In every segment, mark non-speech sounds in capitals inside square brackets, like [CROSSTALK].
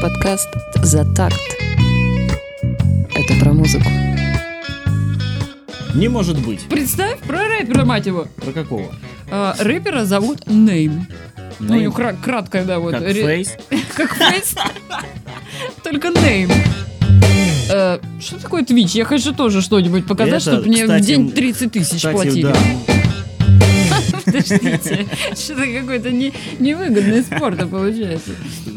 Подкаст «За такт». Это про музыку. Не может быть. Представь про рэпера, мать его. Про какого? А, рэпера зовут Нейм. Ну, у Name? него кра- краткое, да, вот. Как ре- фейс? [LAUGHS] Как фейс. Только Нейм. Э, Что такое Twitch? Я хочу тоже что-нибудь показать, чтобы мне в день 30 тысяч платили. [LAUGHS] Подождите, что-то какой-то не, невыгодный спорт получается.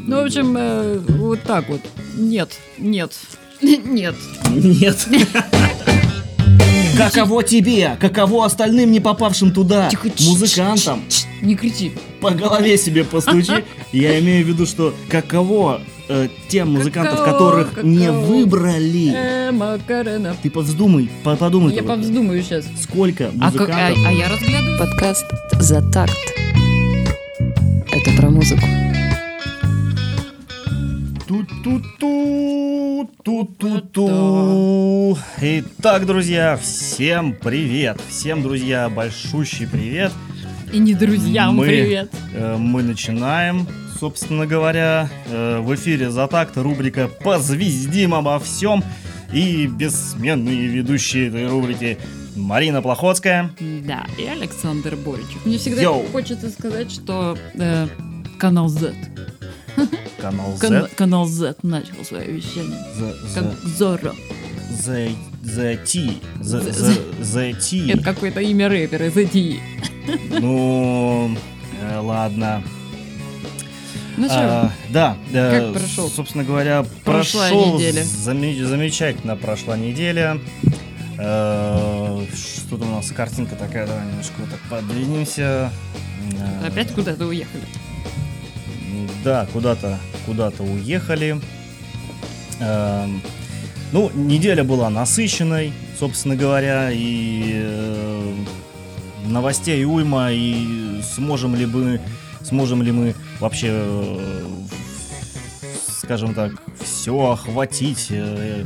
Ну, в общем, э, вот так вот. Нет, нет, [LAUGHS] нет. Нет. [LAUGHS] Каково тебе? Каково остальным не попавшим туда? Тихо, Музыкантам? Не кричи. По голове себе постучи. [LAUGHS] Я имею в виду, что каково э, тем музыкантов, Каково, которых не выбрали. Э, Макарена. Ты повздумай, по- подумай. Я только. повздумаю сейчас. Сколько А, как- а- музыкантов... а я разглядываю. Подкаст «За такт». Это про музыку. Ту-ту-ту, ту-ту-ту. Итак, друзья, всем привет. Всем, друзья, большущий привет. И не друзьям Мы- привет. Э, Мы начинаем, собственно говоря, э, в эфире «За такт» рубрика «Позвездим обо всем» и бессменные ведущие этой рубрики Марина Плохотская. Да, и Александр Боричев. Мне всегда Йоу. хочется сказать, что э, канал Z. Канал Кан- Z. канал Z начал свое вещание. The, Как the, Зорро. the, the T. The, The- the, the T. Это какое-то имя рэпера, ZT. Ну, э, ладно. Ну что, А, да, э, Как прошел? Собственно говоря, Прошлая прошел неделя. заме- замечательно прошла неделя. Э, Что-то у нас картинка такая, давай немножко вот так подвинемся. Э, опять куда-то уехали. Да, куда-то куда-то уехали. Эм, Ну, неделя была насыщенной, собственно говоря, и э, новостей уйма, и сможем ли мы, сможем ли мы вообще, э, скажем так, все охватить э,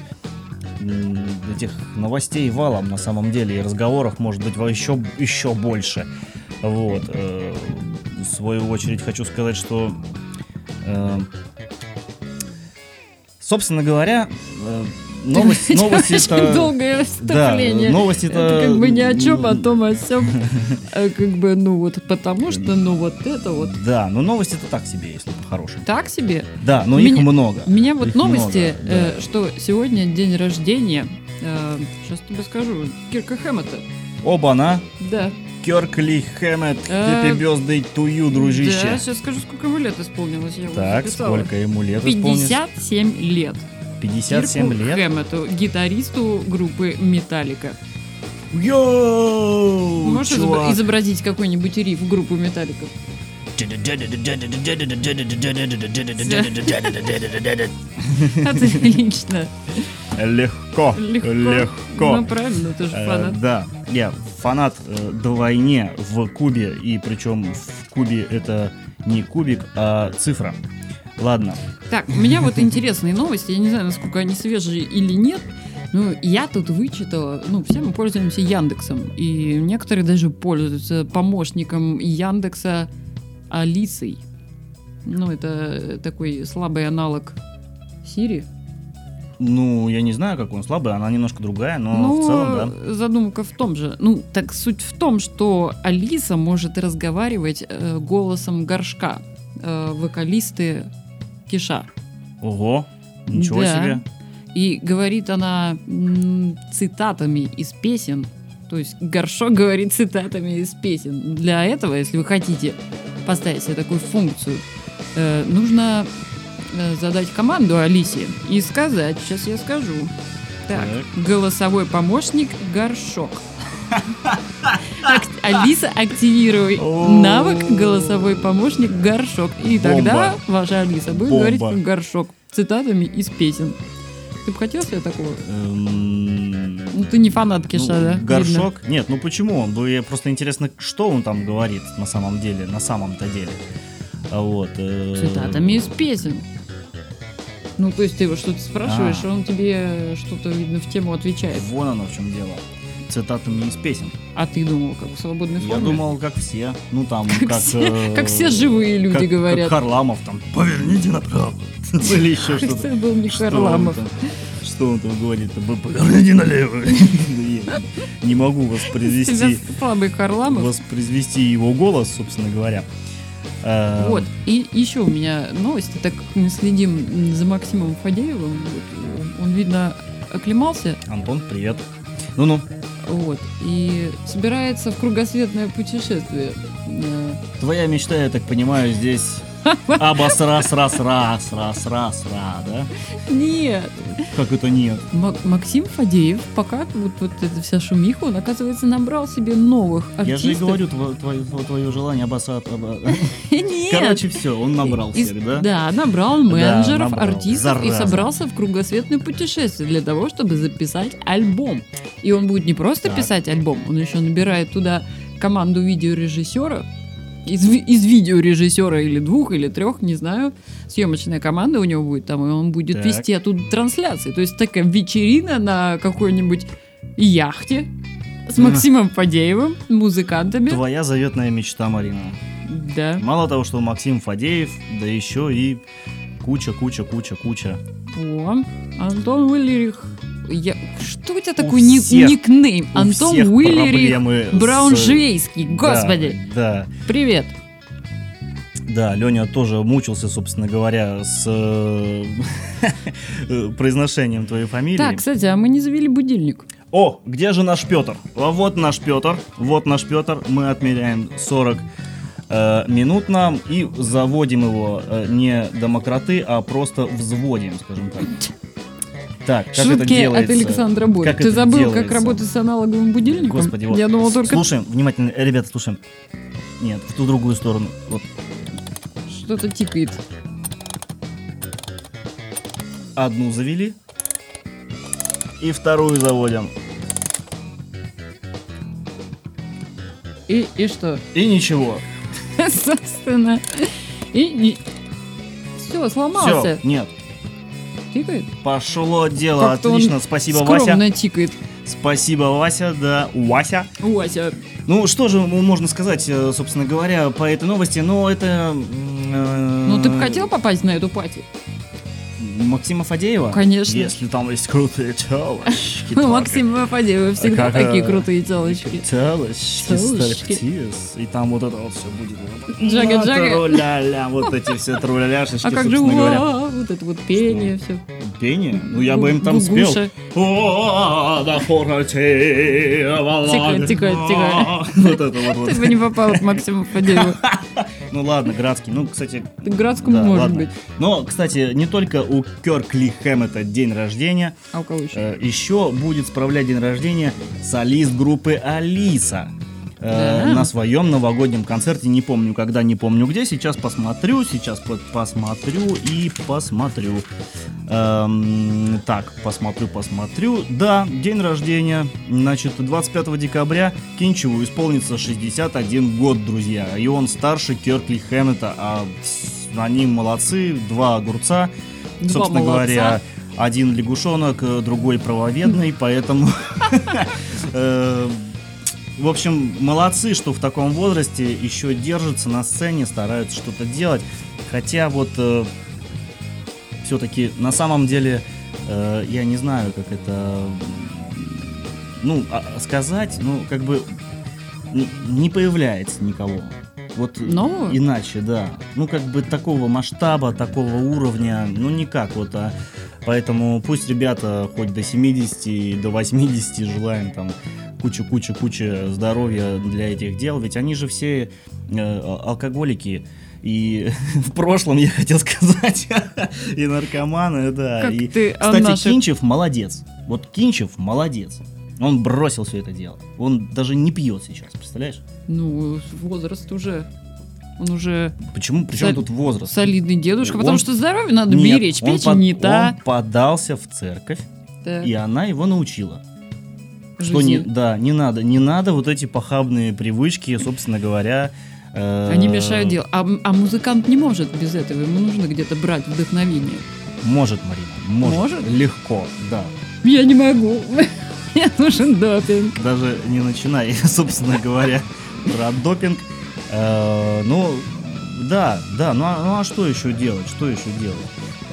этих новостей валом на самом деле, и разговоров может быть еще, еще больше. Вот. э, В свою очередь хочу сказать, что Э, Собственно говоря, э, новость, новости Очень это... долгое Да, вступление. новости это... Это как бы ни о чем, о том, о сём. А [LAUGHS] Как бы, ну вот, потому что, ну вот это вот. Да, но новости это так себе, если по-хорошему. Так себе. Да, но Меня- их много. У меня вот Их новости, много, э, да. что сегодня день рождения. сейчас тебе скажу. Кирка Хэммета. Оба-на! Да. Керкли Хэммет, Happy Birthday to you, Да, дружище. сейчас скажу, сколько ему лет исполнилось. Я Так, записала. сколько ему лет исполнилось? 57 лет. 57 Кирку лет? Хэммету, гитаристу группы Металлика. Йоу, Можешь чувак. изобразить какой-нибудь риф группы Металлика? [LAUGHS] Отлично. Легко, Легко. легко. Ну, правильно, ты же Э, фанат. да, я фанат э, двойне в кубе, и причем в кубе это не кубик, а цифра. Ладно, Так, у меня вот интересные новости. Я не знаю, насколько они свежие или нет. Ну, я тут вычитала, ну, все мы пользуемся Яндексом, и некоторые даже пользуются помощником Яндекса Алисой. Ну, это такой слабый аналог Сири. Ну я не знаю, как он слабый, она немножко другая, но Ну, в целом, да. задумка в том же. Ну, так суть в том, что Алиса может разговаривать э, голосом горшка. э, вокалисты Киша. Ого, ничего Да. себе. И говорит она м, цитатами из песен. То есть горшок [LAUGHS] говорит цитатами из песен. Для этого, если вы хотите поставить себе такую функцию, э, нужно задать команду Алисе и сказать, сейчас я скажу. Так, голосовой помощник горшок. Алиса, активируй навык голосовой помощник горшок. И тогда ваша Алиса будет говорить горшок цитатами из песен. Ты бы хотел себе такого? Эм, Ну, ты не фанат Киша, ну, да? Горшок? Нет, ну почему? Ну, я просто интересно, что он там говорит на самом деле, на самом-то деле. Вот. э, Цитатами из песен. Ну, то есть ты его что-то спрашиваешь, А. он тебе что-то, видно, в тему отвечает. Вон оно в чем дело. цитатами из песен. А ты думал, как в свободной форме? Я думал, как все. Ну там, Как как... все- э, как все живые люди как- говорят. Как Харламов там, поверните направо. [LAUGHS] Или еще что-то. Это был не Харламов. Что он там говорит? Поверните налево. [LAUGHS] Я Не могу воспроизвести, слабый Харламов. воспроизвести его голос, собственно говоря. Э, Вот, и еще у меня новости, так как мы следим за Максимом Фадеевым, вот, он, видно, оклемался, Антон, привет. Ну-ну, вот, и собирается в кругосветное путешествие. Э, твоя мечта, я так понимаю, здесь [LAUGHS] Абас раз раз раз раз раз раз, да? Нет, Как это нет? Мак- Максим Фадеев, пока вот, вот эта вся шумиха, он, оказывается, набрал себе новых Я артистов. же и говорю, тво- твое, твое желание. Аба- [LAUGHS] Нет. Короче, все, он набрал всех, да? Да, набрал менеджеров, набрал. артистов и собрался в кругосветное путешествие для того, чтобы записать альбом. И он будет не просто Так. писать альбом, он еще набирает туда команду видеорежиссеров, из, из видеорежиссера или двух, или трех, не знаю, съемочная команда у него будет там, и он будет Так. вести оттуда трансляции. То есть такая вечерина на какой-нибудь яхте с. Максимом Фадеевым, музыкантами. Твоя заветная мечта, Марина. Да. Мало того, что Максим Фадеев, да еще и куча, куча, куча, куча. О, Антон Уиллерих. Я... Что у тебя У такой ник- всех- никнейм? У Антон Уиллерих проблемы с- Брауншвейский. Господи. Да, Привет. да, Леня тоже мучился, собственно говоря, с э, [LAUGHS] произношением твоей фамилии. Так, кстати, а мы не завели будильник. О, где же наш Петр? А вот наш Петр, вот наш Петр. Мы отмеряем 40 э, минут нам и заводим его э, не домократы, а просто взводим, скажем так. Так, как это Шутки делается? от Александра. Как Ты это забыл, как делается? работать с аналоговым будильником? Господи, вот. Я думал только Слушаем, внимательно, э, ребята, слушаем. Нет, в ту другую сторону. Вот. что-то тикает. Одну завели. И вторую заводим. И, и что? И ничего. [LAUGHS] Собственно. И... Все, сломался. Все, нет. Тикает? Пошло дело. Как-то он Отлично. Спасибо, Скромно Вася. тикает. Спасибо, Вася. Да, Вася. Вася. Ну, что же можно сказать, э, собственно говоря, по этой новости? Ну, это... Ну, ты бы хотел попасть на эту пати? Максима Фадеева? Конечно. Если там есть крутые телочки. Ну. Максим Фадеева всегда такие э, крутые телочки. Телочки, Телочки. стриптиз. И там вот это вот все будет. Джага-джага. Труля-ля, вот эти все труляляшечки, А как же вот это вот пение, все. Пение? Ну, я бы им там спел. О, да хорате, Тихо, тихо, тихо. Вот это вот. Ты бы не попал к Максиму Фадееву. [LAUGHS] Ну ладно, Градский. Ну, кстати, К Градскому да, может ладно. быть. Но, кстати, не только у Керкли Хэммета день рождения, А у кого еще? э, еще будет справлять день рождения солист группы Алиса. Э, Да. На своем новогоднем концерте, не помню когда, не помню где, сейчас посмотрю, сейчас по- посмотрю и посмотрю. Эм, так, посмотрю, посмотрю. Да, день рождения, значит, 25 декабря Кинчеву исполнится 61 год, друзья. И он старше Керкли Хэммета, а они молодцы, два огурца. Два Собственно молодца. говоря, один лягушонок, э, другой правоведный, поэтому... [LAUGHS] э, В общем, молодцы, что в таком возрасте еще держатся на сцене, стараются что-то делать. Хотя вот все-таки на самом деле э, я не знаю, как это ну а- сказать, ну как бы не появляется никого. Вот Нового? иначе, да. Ну, как бы такого масштаба, такого уровня, ну, никак вот. А, поэтому пусть ребята хоть до 70 и до 80 желаем там куча-куча-куча здоровья для этих дел, ведь они же все э, а- алкоголики. И [LAUGHS] в прошлом, я хотел сказать, [LAUGHS] и наркоманы, да. Как и, ты о кстати, наших- Кинчев молодец. Вот Кинчев молодец. Он бросил все это дело. Он даже не пьет сейчас, представляешь? Ну, возраст уже. Он уже Почему? Причем Сол- тут возраст? солидный дедушка, Он- потому что здоровье надо Нет, беречь. Печень под- не та. Он подался в церковь, Так, и она его научила. Что не, да, не надо, не надо вот эти похабные привычки, собственно говоря. э, Они мешают делу. А, а музыкант не может без этого. Ему нужно где-то брать вдохновение. Может, Марина, может. Может? Легко, да. Я не могу. [LAUGHS] Мне нужен допинг. Даже не начинай, [LAUGHS] собственно говоря, про допинг. Э, Ну, да, да, ну а, ну а что еще делать? Что еще делать?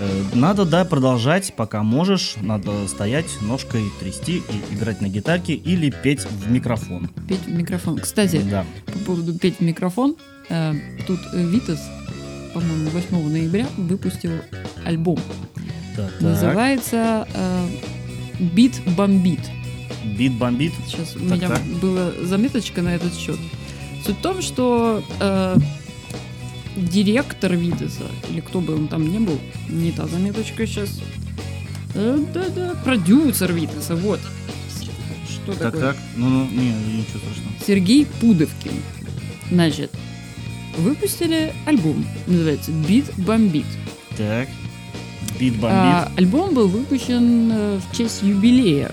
Э, Надо, да, продолжать, пока можешь. Надо стоять, ножкой трясти и играть на гитарке или петь в микрофон. Петь в микрофон. Кстати, Да. по поводу петь в микрофон, э, тут э, Витас, по-моему, 8 ноября выпустил альбом. Так. Называется «Бит бомбит». Бит бомбит. Сейчас у Так, меня так. была заметочка на этот счет. Суть в том, что директор Витаса, или кто бы он там не был, не та заметочка сейчас, да-да, продюсер Витаса, вот. Что Так, такое? так. Ну, ну, не, ничего страшного. Сергей Пудовкин. Значит, выпустили альбом, называется «Бит бомбит». Так. Бит бомбит. А, альбом был выпущен э, в честь юбилея.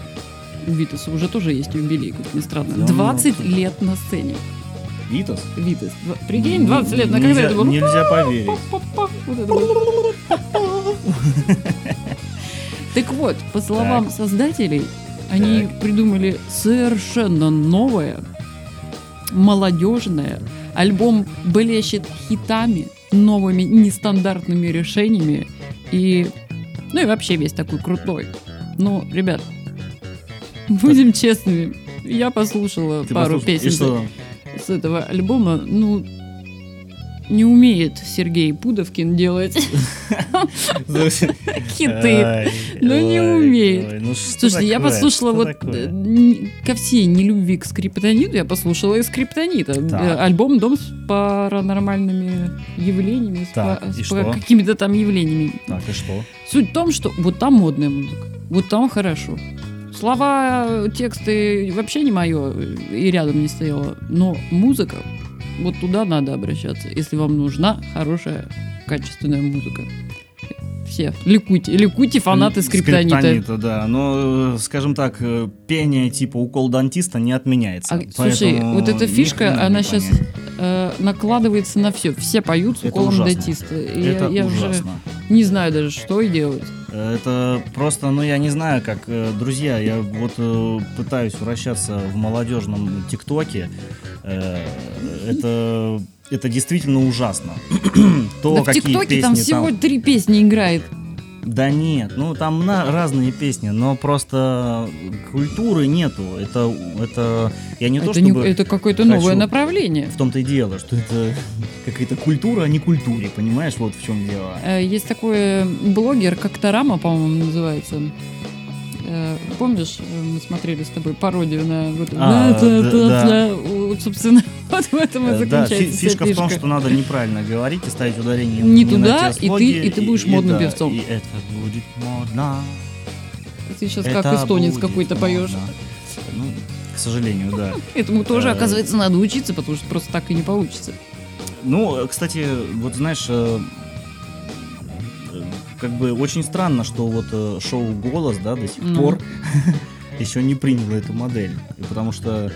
У Витаса уже тоже есть юбилей, как ни странно. Да, 20 ну, лет на сцене. Витас. Витас. Прикинь, 20 лет, на когда Нельзя- это было? Нельзя поверить. Так вот, по словам создателей, они придумали совершенно новое, молодежное. Альбом блещет хитами, новыми нестандартными решениями. И, ну и вообще весь такой крутой. Ну, ребят, будем честными. Я послушала Ты пару послушай, и песен что? С этого альбома. Ну, не умеет Сергей Пудовкин делать [LAUGHS] хиты. Ну, не умеет. ну Слушайте, я послушала вот э, ко всей нелюбви к скриптониту, я послушала и скриптонита. Э, Альбом «Дом с паранормальными явлениями», с, какими-то там явлениями. Так, и что? Суть в том, что вот там модная музыка, вот там хорошо. Слова, тексты вообще не мое, и рядом не стояло. Но музыка, вот туда надо обращаться, если вам нужна хорошая, качественная музыка. Все, ликуйте, ликуйте, фанаты скриптонита. Скриптонита, да. Но, э, скажем так, э, пение типа укол дантиста не отменяется. А, слушай, вот эта фишка, она сейчас э, накладывается на все. Все поют с уколом дантиста. И Это я, я уже ужасно. не знаю даже, что и делать. Это просто, ну я не знаю, как, э, друзья, я вот э, пытаюсь вращаться в молодежном ТикТоке. Э, это, это действительно ужасно. То, да в какие ТикТоке там всего три песни играет. Да нет, ну там на, разные песни, но просто культуры нету. Это, это я не то это, не- чтобы это какое-то хочу- новое направление. в том-то и дело, что это какая-то культура, а не культуре, понимаешь, вот в чем дело. Э, Есть такой блогер, как Тарама, по-моему, называется. Э, Помнишь, э, мы смотрели с тобой пародию на вот, А, да, да. Вот, собственно, вот в этом и Э, Да, заключается фи- вся фишка в том, фишка. что надо неправильно говорить и ставить ударение Не на туда, те и слоги, ты- и ты будешь модным да, певцом. И это будет модно. Ты сейчас это как эстонец какой-то поешь. Ну, к сожалению, да. [LAUGHS] Этому тоже, Э, оказывается, надо учиться, потому что просто так и не получится. Ну, кстати, вот знаешь, э, как бы очень странно, что вот шоу «Голос», да, до сих Ну. пор [LAUGHS] еще не приняло эту модель. И потому что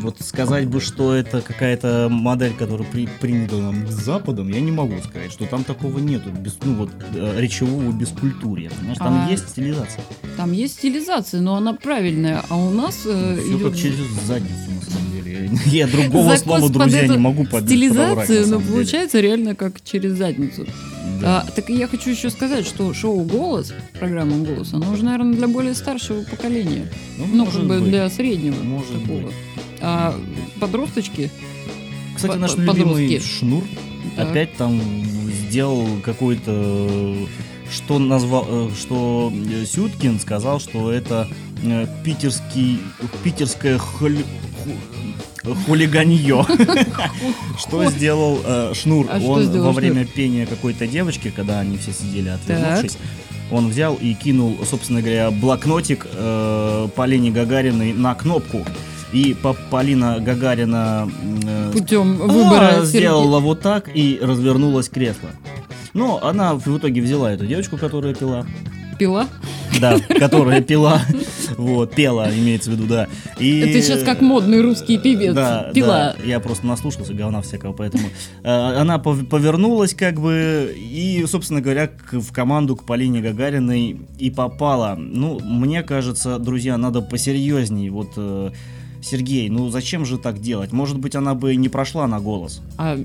вот сказать бы, что это какая-то модель, которая при, принята нам западом, я не могу сказать, что там такого нету, без, ну вот э, речевого бескультурья. Понимаешь, там А, есть стилизация. Там есть стилизация, но она правильная, а у нас э, Все идет как через задницу, на самом деле. [LAUGHS] Я другого закос слова, друзья, не могу под- подобрать, стилизацию, но получается реально как через задницу. Да. А, так я хочу еще сказать, что шоу «Голос», программа «Голос», она уже, наверное, для более старшего поколения. Ну, Ну, как бы быть. для среднего Может такого. быть. А подросточки, Кстати, наш по- любимый подростки. Шнур Так. опять там сделал какой-то, что назвал, э, что Сюткин сказал, что это э, питерский, питерское холи- ху- хулиганье. [LAUGHS] Что сделал э, Шнур? А Он во время пения какой-то девочки, когда они все сидели отвернувшись, он взял и кинул, собственно говоря, блокнотик э, Полине Гагариной на кнопку. И по- Полина Гагарина э, путем а, выбора Сергея- сделала вот так и развернулось кресло. Но она в итоге взяла эту девочку, которая пила. пила. Да, которая пила. [LAUGHS] Вот, пела, имеется в виду, да. И... Это сейчас как модный русский певец. Да, Пила. да, я просто наслушался говна всякого, поэтому э, она пов- повернулась как бы и, собственно говоря, к- в команду к Полине Гагариной и попала. Ну, мне кажется, друзья, надо посерьезней. Вот, э, Сергей, ну зачем же так делать? Может быть, она бы не прошла на голос. А,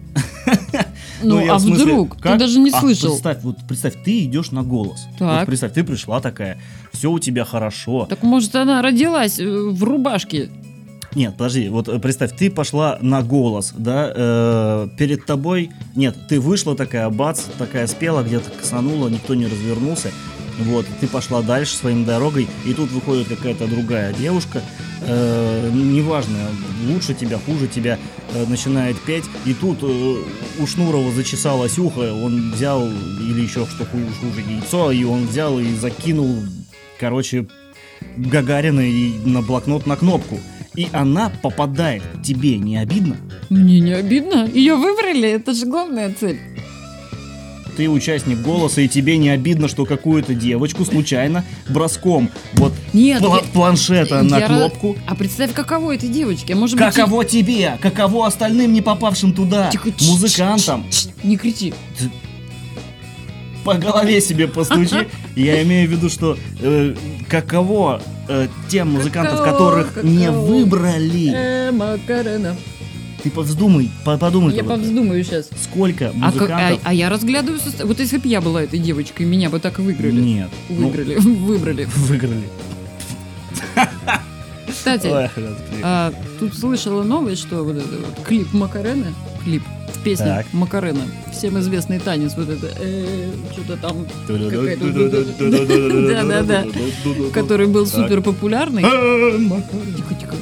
ну, я а в смысле, вдруг? Ты как? даже не А, слышал. Представь, вот представь, ты идешь на голос. Так. Вот представь, ты пришла такая, все у тебя хорошо. Так может она родилась э, в рубашке? Нет, подожди, вот э, представь, ты пошла на голос, да, э, перед тобой, нет, ты вышла такая, бац, такая спела, где-то косанула, никто не развернулся, вот, ты пошла дальше своим дорогой, и тут выходит какая-то другая девушка, э, неважно, лучше тебя, хуже тебя, э, начинает петь, и тут э, у Шнурова зачесалось ухо, он взял, или еще что хуже, яйцо, и он взял и закинул, короче, Гагарина и на блокнот на кнопку. И она попадает. Тебе не обидно? Мне не обидно. Ее выбрали, это же главная цель. Ты участник голоса, и тебе не обидно, что какую-то девочку случайно броском вот Нет, я- планшета на я кнопку. А представь, каково этой девочке. А Может быть, Каково тебе? Каково остальным не попавшим туда? Тихо, Музыкантам? Не кричи. По голове себе постучи. [LAUGHS] Я имею в виду, что э, каково э, тем музыкантов, Каково, которых не каково. выбрали. Э, Макарена. Ты повздумай, по- подумай. Я повздумаю сейчас. Сколько А, как- а- музыкантов... а я разглядываю состав. Вот если бы я была этой девочкой, меня бы так и выиграли. Нет. ну, Выиграли. [LAUGHS] [LAUGHS] Выбрали. выиграли. Кстати, Ой, а, тут слышала новость, что вот это вот клип Макарена, клип, песня Так. Макарена, всем известный танец, вот это, э, что-то там, [LAUGHS] Да-да-да. который был супер популярный. Меня Тихо, тихо.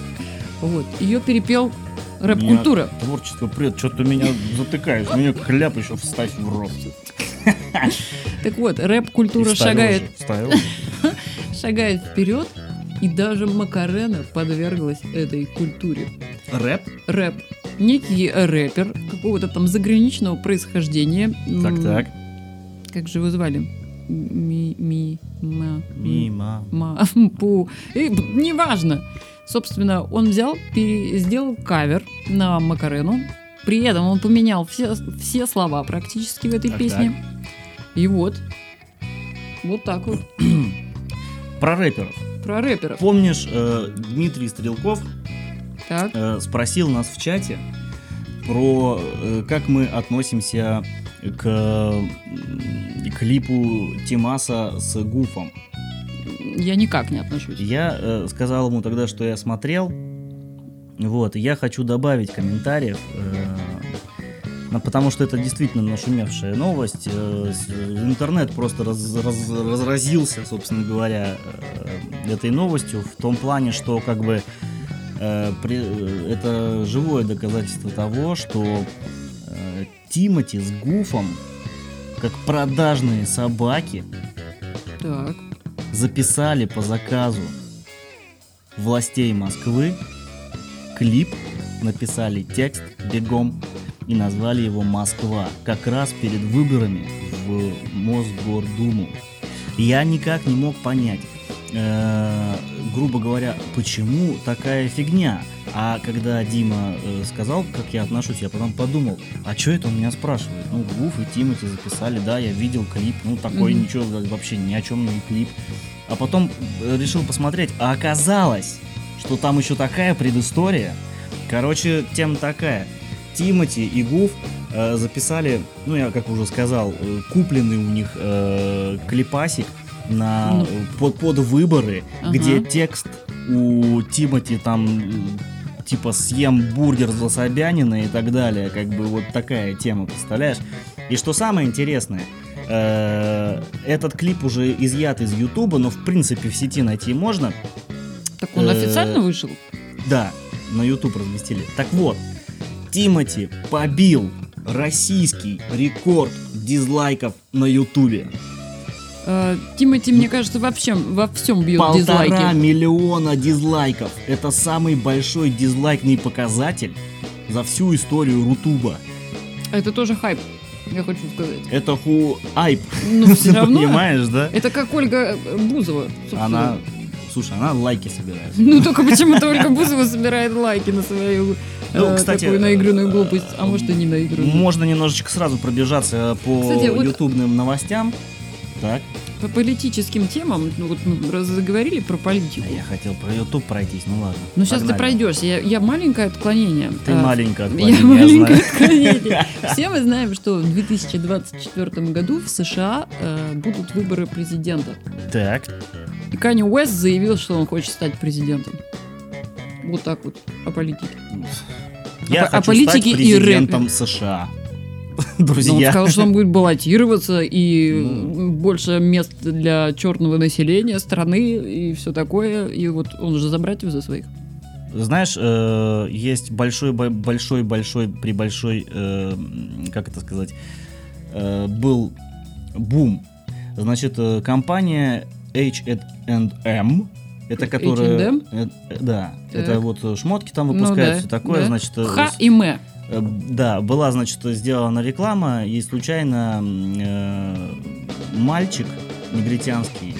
Вот, ее перепел рэп-культура. Творчество прет, что ты меня затыкаешь. Мне кляп еще вставь в рот. [LAUGHS] Так вот, рэп-культура шагает, [LAUGHS] шагает вперед, и даже Макарена подверглась этой культуре. Рэп? Рэп. Некий рэпер какого-то там заграничного происхождения. Так, так. Как же его звали? Ми, ми, ма, Мимо. ма, [LAUGHS] пу. И, неважно. Собственно, он взял, сделал кавер на Макарену. При этом он поменял все, все слова практически в этой Так, песне. И вот. Вот так вот. [CLEARS THROAT] Про рэперов. Про рэперов. Помнишь, э, Дмитрий Стрелков Так. э, спросил нас в чате про э, как мы относимся к м, клипу Тимаса с Гуфом. Я никак не отношусь. Я э, сказал ему тогда, что я смотрел. Вот, и я хочу добавить комментариев, э, потому что это действительно нашумевшая новость. Э, интернет просто раз- раз- разразился, собственно говоря, э, этой новостью в том плане, что как бы э, при- э, это живое доказательство того, что э, Тимати с Гуфом, как продажные собаки, Так. Записали по заказу властей Москвы клип, написали текст бегом и назвали его «Москва», как раз перед выборами в Мосгордуму. Я никак не мог понять, э, грубо говоря, почему такая фигня. А когда Дима э, сказал, как я отношусь, я потом подумал, а что это он меня спрашивает? Ну, Гуф и Тимати записали, да, я видел клип, ну, такой Мгм. ничего, вообще ни о чем не клип. А потом э, решил посмотреть, а оказалось, что там еще такая предыстория. Короче, тема такая. Тимати и Гуф э, записали, ну я как уже сказал, э, купленный у них э, клипасик на, э, под, под выборы, Ага. где текст у Тимати там типа съем бургер за Собянина и так далее, как бы вот такая тема, представляешь? И что самое интересное, э, этот клип уже изъят из Ютуба, но в принципе в сети найти можно. Так он Э, официально вышел? Да, на YouTube разместили. Так вот, Тимати побил российский рекорд дизлайков на Ютубе. Э, Тимати, мне кажется, вообще во всем бьет Полтора дизлайки. миллиона дизлайков. Это самый большой дизлайкный показатель за всю историю Рутуба. Это тоже хайп. Я хочу сказать. Это ху айп. Ну, все [LAUGHS] равно. Понимаешь, да? Это как Ольга Бузова. собственно. Она, слушай, она лайки собирает. [LAUGHS] Ну, только почему-то Ольга Бузова собирает лайки на свою Ну, э, кстати, такую наигранную э, глупость. А может, и не наигранную. Можно немножечко сразу пробежаться по Кстати, вот- ютубным новостям. Так, По политическим темам, ну вот мы раз заговорили про политику. а я хотел про ютуб пройтись, ну ладно. Ну, сейчас ты пройдешься. Я, я маленькое отклонение. Ты А, маленькая Я отклонение, я маленькое знаю. отклонение. [LAUGHS] [LAUGHS] Все мы знаем, что в 2024 году в США э, будут выборы президента. Так, И Канни Уэст заявил, что он хочет стать президентом. Вот так вот о политике. я о хочу политике стать и рэпе. президентом [LAUGHS] США. Но он Друзья. сказал, что он будет баллотироваться, и Ну. больше мест для черного населения страны, и все такое. И вот он же за братьев за своих. Знаешь, э, есть большой, бо- большой, большой, при большой, э, как это сказать, э, был бум. Значит, э, компания H&M, это которая... H&M? э, да, Так. это вот шмотки там Ну выпускают, да, все такое, да. значит... э, Х и М. Э, Да, была, значит, сделана реклама, и случайно э, мальчик негритянский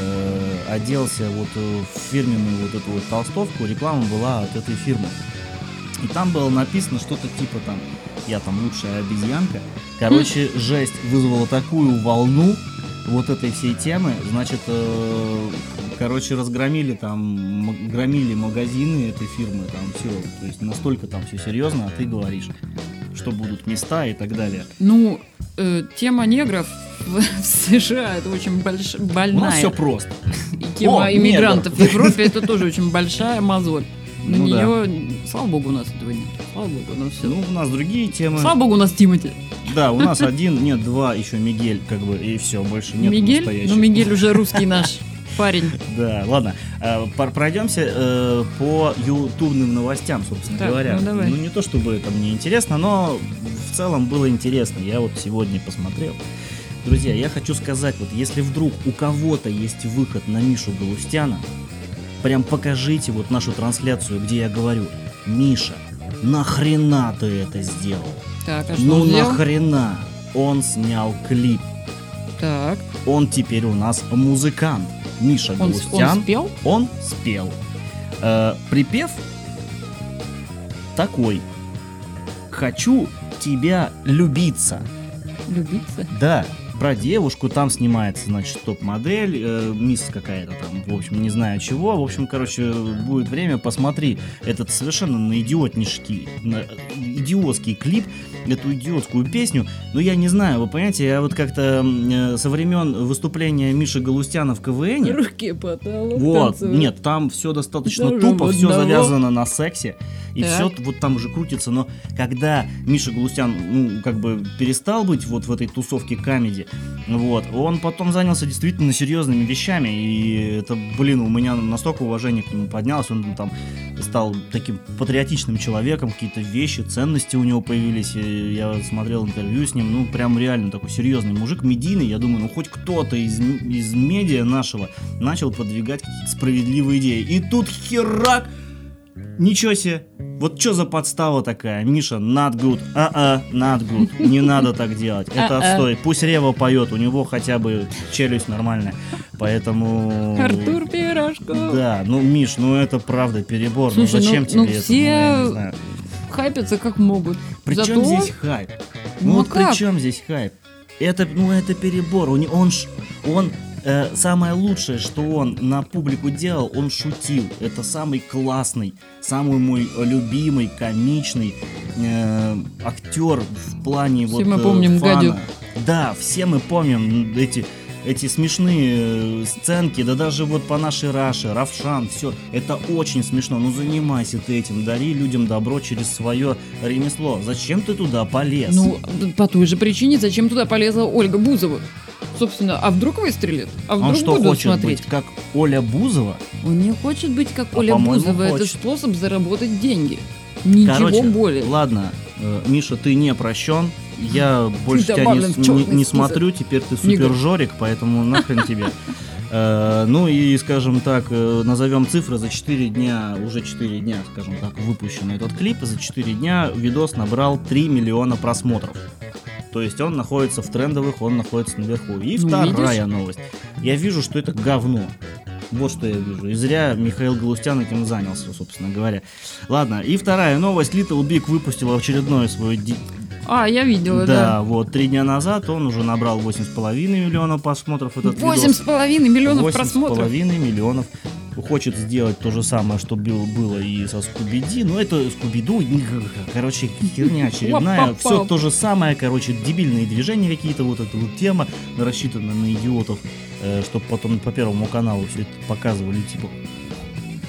э, оделся вот э, в фирменную вот эту вот толстовку, реклама была от этой фирмы. И там было написано что-то типа там «Я там лучшая обезьянка». Короче, жесть вызвала такую волну вот этой всей темы. Значит, э, короче, разгромили там, громили магазины этой фирмы, там все. То есть настолько там все серьезно, а ты говоришь, что будут места и так далее. Ну, э, тема негров в, [LAUGHS] в США это очень больш... У больная. нас все просто. И тема О, иммигрантов в негр. Европе это тоже очень большая мозоль. [LAUGHS] На Ну да. нее, слава богу, у нас этого нет. Слава богу, у нас все. Ну, у нас другие темы. Слава богу, у нас Тимати. Да, у нас [LAUGHS] один, нет, два, еще Мигель, как бы, и все, больше нет Мигель? настоящих. Ну, Мигель уже русский наш парень. Да, ладно. Э, Пройдемся э, по ютубным новостям, собственно Так, говоря. ну давай. не то чтобы это мне интересно, но в целом было интересно. Я вот сегодня посмотрел. Друзья, я хочу сказать, вот если вдруг у кого-то есть выход на Мишу Галустяна, прям покажите вот нашу трансляцию, где я говорю, Миша, нахрена ты это сделал? Так, а что ну он нахрена? Он снял клип. Так, Он теперь у нас музыкант. Миша он, Галустян. он спел? Он спел. Э, припев такой. Хочу тебя любиться. Любиться? Да, про девушку там снимается, значит, топ-модель, э, мисс какая-то там, в общем, не знаю чего. В общем, короче, будет время, посмотри этот совершенно на идиотнишки, на идиотский клип, эту идиотскую песню. Но я не знаю, вы понимаете, я вот как-то э, со времен выступления Миши Галустяна в КВН, Руки потолок вот, танцуют. нет, там все достаточно Даже тупо, все одного. завязано на сексе, и Так. все вот там уже крутится, но когда Миша Галустян, ну, как бы перестал быть вот в этой тусовке камеди, вот, он потом занялся действительно серьезными вещами, и это, блин, у меня настолько уважение к нему поднялось, он там стал таким патриотичным человеком, какие-то вещи, ценности у него появились, я смотрел интервью с ним, ну, прям реально такой серьезный мужик, медийный, я думаю, ну, хоть кто-то из, из медиа нашего начал продвигать какие-то справедливые идеи. И тут херак! Ничего себе! Вот что за подстава такая? Миша, not good. А-а, not good. Не надо так делать. Это отстой. Пусть Рева поет, у него хотя бы челюсть нормальная. Поэтому... Артур Пирожков. Да, ну, Миш, ну это правда перебор. Слушай, ну зачем ну- тебе ну это? все- я не знаю. Хайпятся как могут. При Зато- чем здесь хайп? Ну, Ну вот как? при чем здесь хайп? Это, ну, это перебор. Он, он, он э, самое лучшее, что он на публику делал, он шутил. Это самый классный, самый мой любимый, комичный э, актер в плане Все вот мы э, помним фана. Гадю. Да, все мы помним эти эти смешные э, сценки, да даже вот по нашей Раше, Равшан, все, это очень смешно. Ну занимайся ты этим, дари людям добро через свое ремесло. Зачем ты туда полез? Ну, по той же причине, зачем туда полезла Ольга Бузова. Собственно, а вдруг выстрелит? А вдруг он что будут хочет смотреть? быть, как Оля Бузова? Он не хочет быть как А, Оля Бузова. Это хочет. способ заработать деньги. Ничего Короче, более. ладно, э, Миша, ты не прощен. Я больше тебя не, не- смотрю, теперь ты супер жорик, поэтому нахрен тебе. [LAUGHS] Э, Ну и, скажем так, э, назовем цифры за 4 дня, уже 4 дня, скажем так, выпущен этот клип. За 4 дня видос набрал 3 миллиона просмотров. То есть он находится в трендовых, он находится наверху. И Ну, вторая видишь? новость. Я вижу, что это говно. Вот что я вижу. И зря Михаил Галустян этим занялся, собственно говоря. Ладно, и вторая новость. Little Big выпустила очередное свое... А, я видела, Да, да. вот, три дня назад он уже набрал 8,5 миллионов просмотров. Этот Восемь видос. с половиной миллионов Восемь с просмотров. половиной миллионов. Хочет сделать то же самое, что был- было и со Скуби-Ди. Но это Скуби-Ду, короче, херня очередная. Все то же самое, короче, дебильные движения какие-то, вот эта вот тема, рассчитана на идиотов, чтобы потом по Первому каналу все это показывали, типа...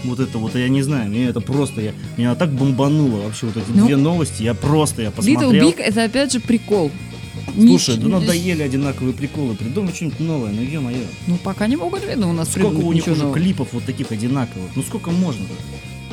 Вот это вот, я не знаю, меня это просто, я, меня так бомбануло вообще вот эти Ну, две новости, я просто, я посмотрел. Little Big это опять же прикол. Слушай, Нич- да надоели одинаковые приколы, придумай что-нибудь новое, ну ё-моё. Ну, пока не могут, видно, у нас Сколько у них ничего уже нового. клипов вот таких одинаковых? Ну сколько можно?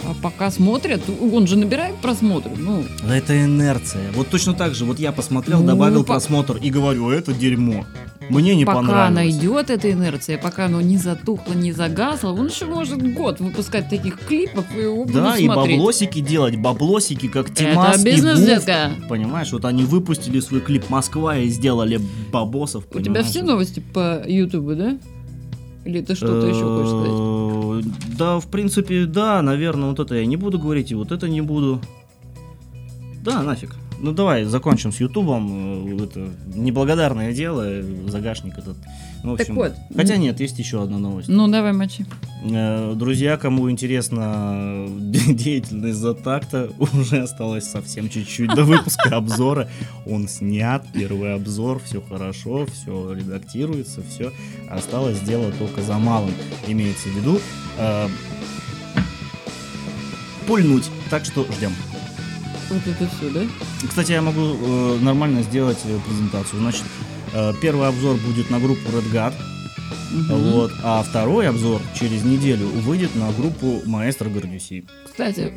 А пока смотрят, он же набирает просмотры. Ну, Да это инерция. Вот точно так же, вот я посмотрел, Ну, добавил по- просмотр и говорю, это дерьмо. Мне не пока найдет эта инерция, пока оно не затухло, не загасло, он еще может год выпускать таких клипов, и его Да, и смотреть. баблосики делать, баблосики, как Тимас Это и бизнес, Гуф. детка. Понимаешь, вот они выпустили свой клип «Москва» и сделали бабосов. У тебя все новости по Ютубу, да? Или ты что-то еще хочешь сказать? Э, Да, в принципе, да, наверное, вот это я не буду говорить, и вот это не буду. Да, нафиг. Ну давай закончим с Ютубом. Это неблагодарное дело, загашник этот. Ну, в Так общем, вот. Хотя нет, есть еще одна новость. Ну, давай мочи. Э, Друзья, кому интересна [LAUGHS] деятельность Затакта, уже осталось совсем чуть-чуть до выпуска [LAUGHS] обзора. Он снят, первый обзор, все хорошо, все редактируется, все. Осталось дело только за малым, имеется в виду. э, Пульнуть, так что ждем. Вот это все, да? Кстати, я могу э, нормально сделать э, презентацию. Значит, э, первый обзор будет на группу Redguard, Мгм. вот, а второй обзор через неделю выйдет на группу Маэстро Гордюси. Кстати,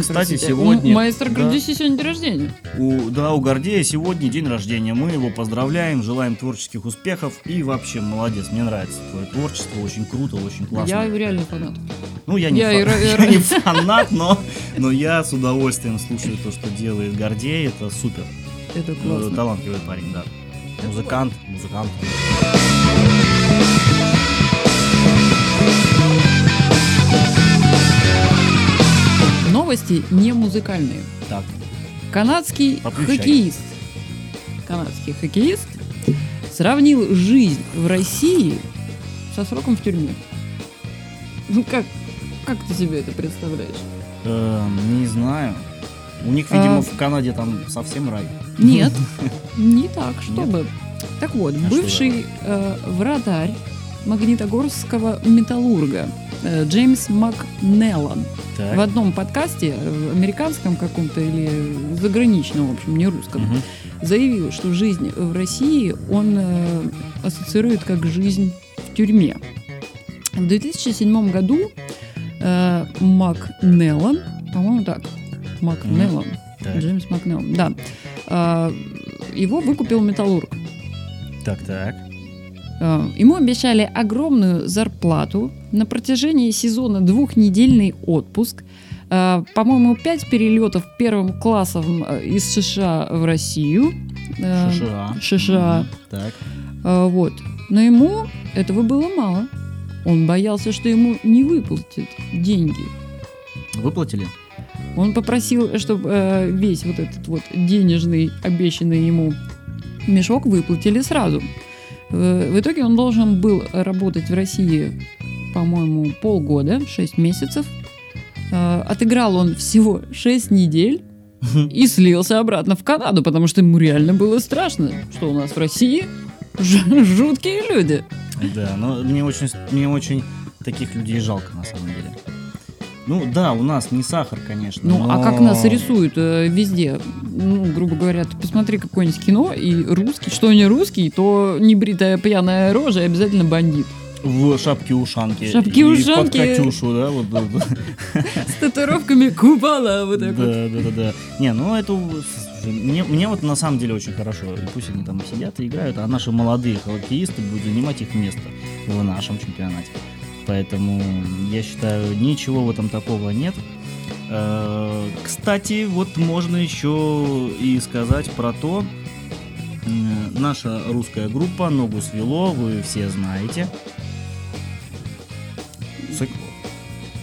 Кстати, сегодня- У маэстро да. Гордюси сегодня день рождения. У, да, у Гордея сегодня день рождения. Мы его поздравляем, желаем творческих успехов и вообще молодец. Мне нравится твое творчество, очень круто, очень классно. Я реально фанат. Ну, я не, я фа- и ра- и [LAUGHS] я не фанат, но, но я с удовольствием слушаю то, что делает Гордей. Это супер. Это Э, классно. Талантливый парень, да. Музыкант, музыкант. Новости не музыкальные. Так, Канадский Подключай. хоккеист. Канадский хоккеист сравнил жизнь в России со сроком в тюрьме. Ну как, как ты себе это представляешь? эм, не знаю. У них, видимо, А. в Канаде там совсем рай. Нет, [LAUGHS] не так, чтобы. Так вот, А бывший э, вратарь Магнитогорского металлурга э, Джеймс Макнеллан Так. в одном подкасте, э, американском каком-то или заграничном, в общем, не русском, Мгм. заявил, что жизнь в России он э, ассоциирует как жизнь в тюрьме. В 2007 году э, Макнеллан, по-моему, так, Макнеллан, Так, Джеймс Макнеллан, да, э, его выкупил Металлург. так, так. Э, Ему обещали огромную зарплату, на протяжении сезона двухнедельный отпуск, э, по-моему, пять перелетов первым классом э, из США в Россию. США. США. Мгм. Так. Вот. Но ему этого было мало. Он боялся, что ему не выплатят деньги. Выплатили? Он попросил, чтобы э, весь вот этот вот денежный, обещанный ему мешок выплатили сразу. Э, в итоге он должен был работать в России, по-моему, полгода, 6 месяцев. Э, отыграл он всего 6 недель и слился обратно в Канаду, потому что ему реально было страшно, что у нас в России жуткие люди. Да, но мне очень, мне очень таких людей жалко на самом деле. Ну да, у нас не сахар, конечно. Ну, а но- как нас рисуют э, везде? Ну, грубо говоря, ты посмотри какое-нибудь кино, и русский, что не русский, то небритая пьяная рожа и обязательно бандит. В шапке-ушанке. И Шапки-ушанки. под Катюшу, да, вот. да, да. С татуировками купола, вот так вот. Да, да, да, да. Не, ну это мне, мне вот на самом деле очень хорошо. И Пусть они там сидят и играют, а наши молодые хоккеисты будут занимать их место в нашем чемпионате. Поэтому я считаю, ничего в этом такого нет. Э, Кстати, вот можно еще и сказать про то, М, Наша русская группа «Ногу свело», вы все знаете. Сыкло.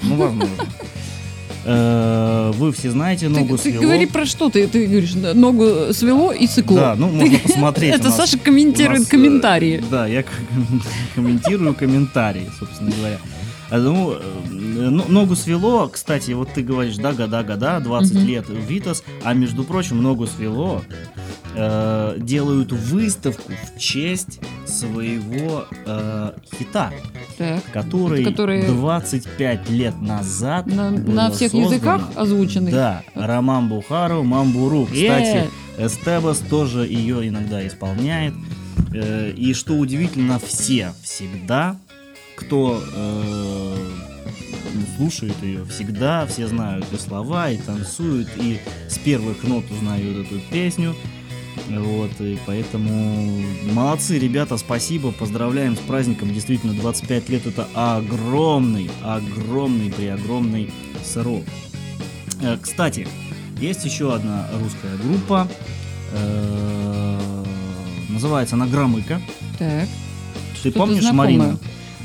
Ну, возможно. [LAUGHS] Э, Вы все знаете Ты, «Ногу ты свело». говори про что ты, ты говоришь, ногу свело и сыкло. Да, ну, можно [LAUGHS] посмотреть. Это Саша комментирует нас, э, комментарии. Да, я [LAUGHS] комментирую комментарии, собственно говоря. А, Ну, э, ну, ногу свело, кстати, вот ты говоришь, да, года, года, 20 Мгм. лет Витас, а между прочим, ногу свело э, делают выставку в честь своего э, хита, Так. который Который- 25 лет назад На, на всех создано. языках озвученный. Да, Роман Бухару, Мамбуру. Кстати, Е. Эстебас тоже ее иногда исполняет. Э, И что удивительно, все всегда, кто э, ну, слушает ее, всегда все знают и слова, и танцуют, и с первых нот узнают эту песню. Вот, и поэтому молодцы, ребята, спасибо, поздравляем с праздником. Действительно, 25 лет это огромный, огромный, преогромный срок. Э, Кстати, есть еще одна русская группа. э, Называется она Громыка. Так. Ты помнишь, знакомое. Марина,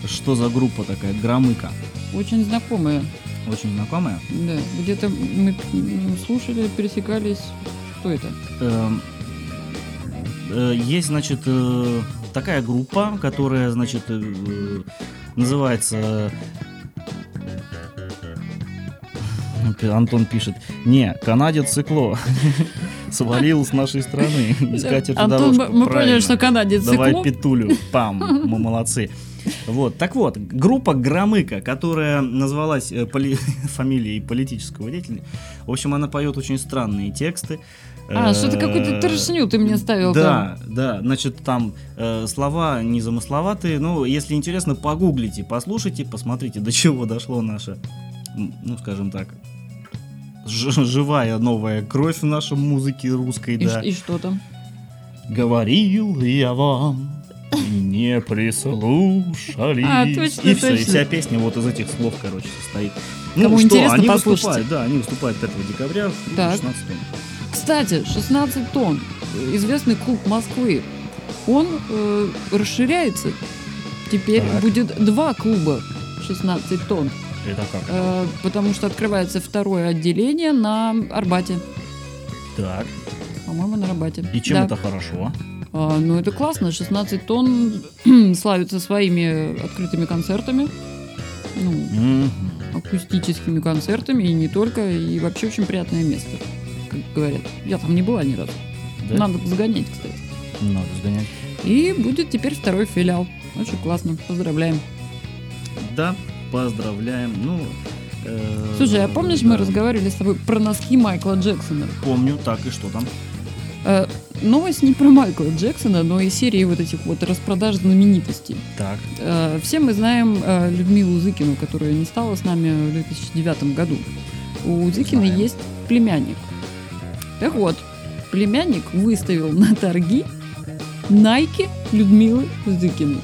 что за группа такая Громыка? Очень знакомые. Очень знакомая? Да. Где-то мы м, слушали, пересекались. Что это? Эм, Есть, значит, э, такая группа, которая, значит, э, называется... Антон пишет, не, канадец цикло [LAUGHS] свалил с нашей страны. Искать эту дорожку. мы поняли, что канадец Давай цикло. петулю. Пам. Мы молодцы. Вот, так вот, группа Громыка, которая назвалась э, поли- [LAUGHS] фамилией политического деятеля, в общем, она поет очень странные тексты. А, что-то какую-то Э, трешню ты мне ставил там. Да, да, значит, там э, слова незамысловатые, ну, если интересно, погуглите, послушайте, посмотрите, [LAUGHS] до чего дошло наше, ну, скажем так, живая новая кровь в нашем музыке русской, И, да. и что там? Говорил я вам, не [LAUGHS] прислушались. А, точно, и все, и вся песня вот из этих слов, короче, состоит. Кому что, интересно, они послушайте. выступают, да, они выступают 5 декабря в клубе Так. 16 тонн. Кстати, 16 тонн. Известный клуб Москвы. Он э, расширяется. Теперь Так. будет два клуба 16 тонн. Это как? Э, потому что открывается второе отделение на Арбате. Так, По-моему, на Арбате. и чем Да. это хорошо? А, ну, это классно. 16 тонн [CLEARS THROAT] славится своими открытыми концертами. Ну, Мгм. акустическими концертами и не только. И вообще очень приятное место, как говорят. Я там не была ни разу. Да? Надо загонять, кстати. Надо сгонять. И будет теперь второй филиал. Очень классно. Поздравляем. Да, поздравляем. Ну, э, Слушай, а помнишь, мы да, разговаривали с тобой про носки Майкла Джексона? Помню, так и что там? Э, новость не про Майкла Джексона, но и серии вот этих вот распродаж знаменитостей. Так, Э, все мы знаем э, Людмилу Зыкину, которая не стала с нами в 2009 году. У Зыкиной Знаем. есть племянник. Так вот, племянник выставил на торги Найки Людмилы Зыкиной.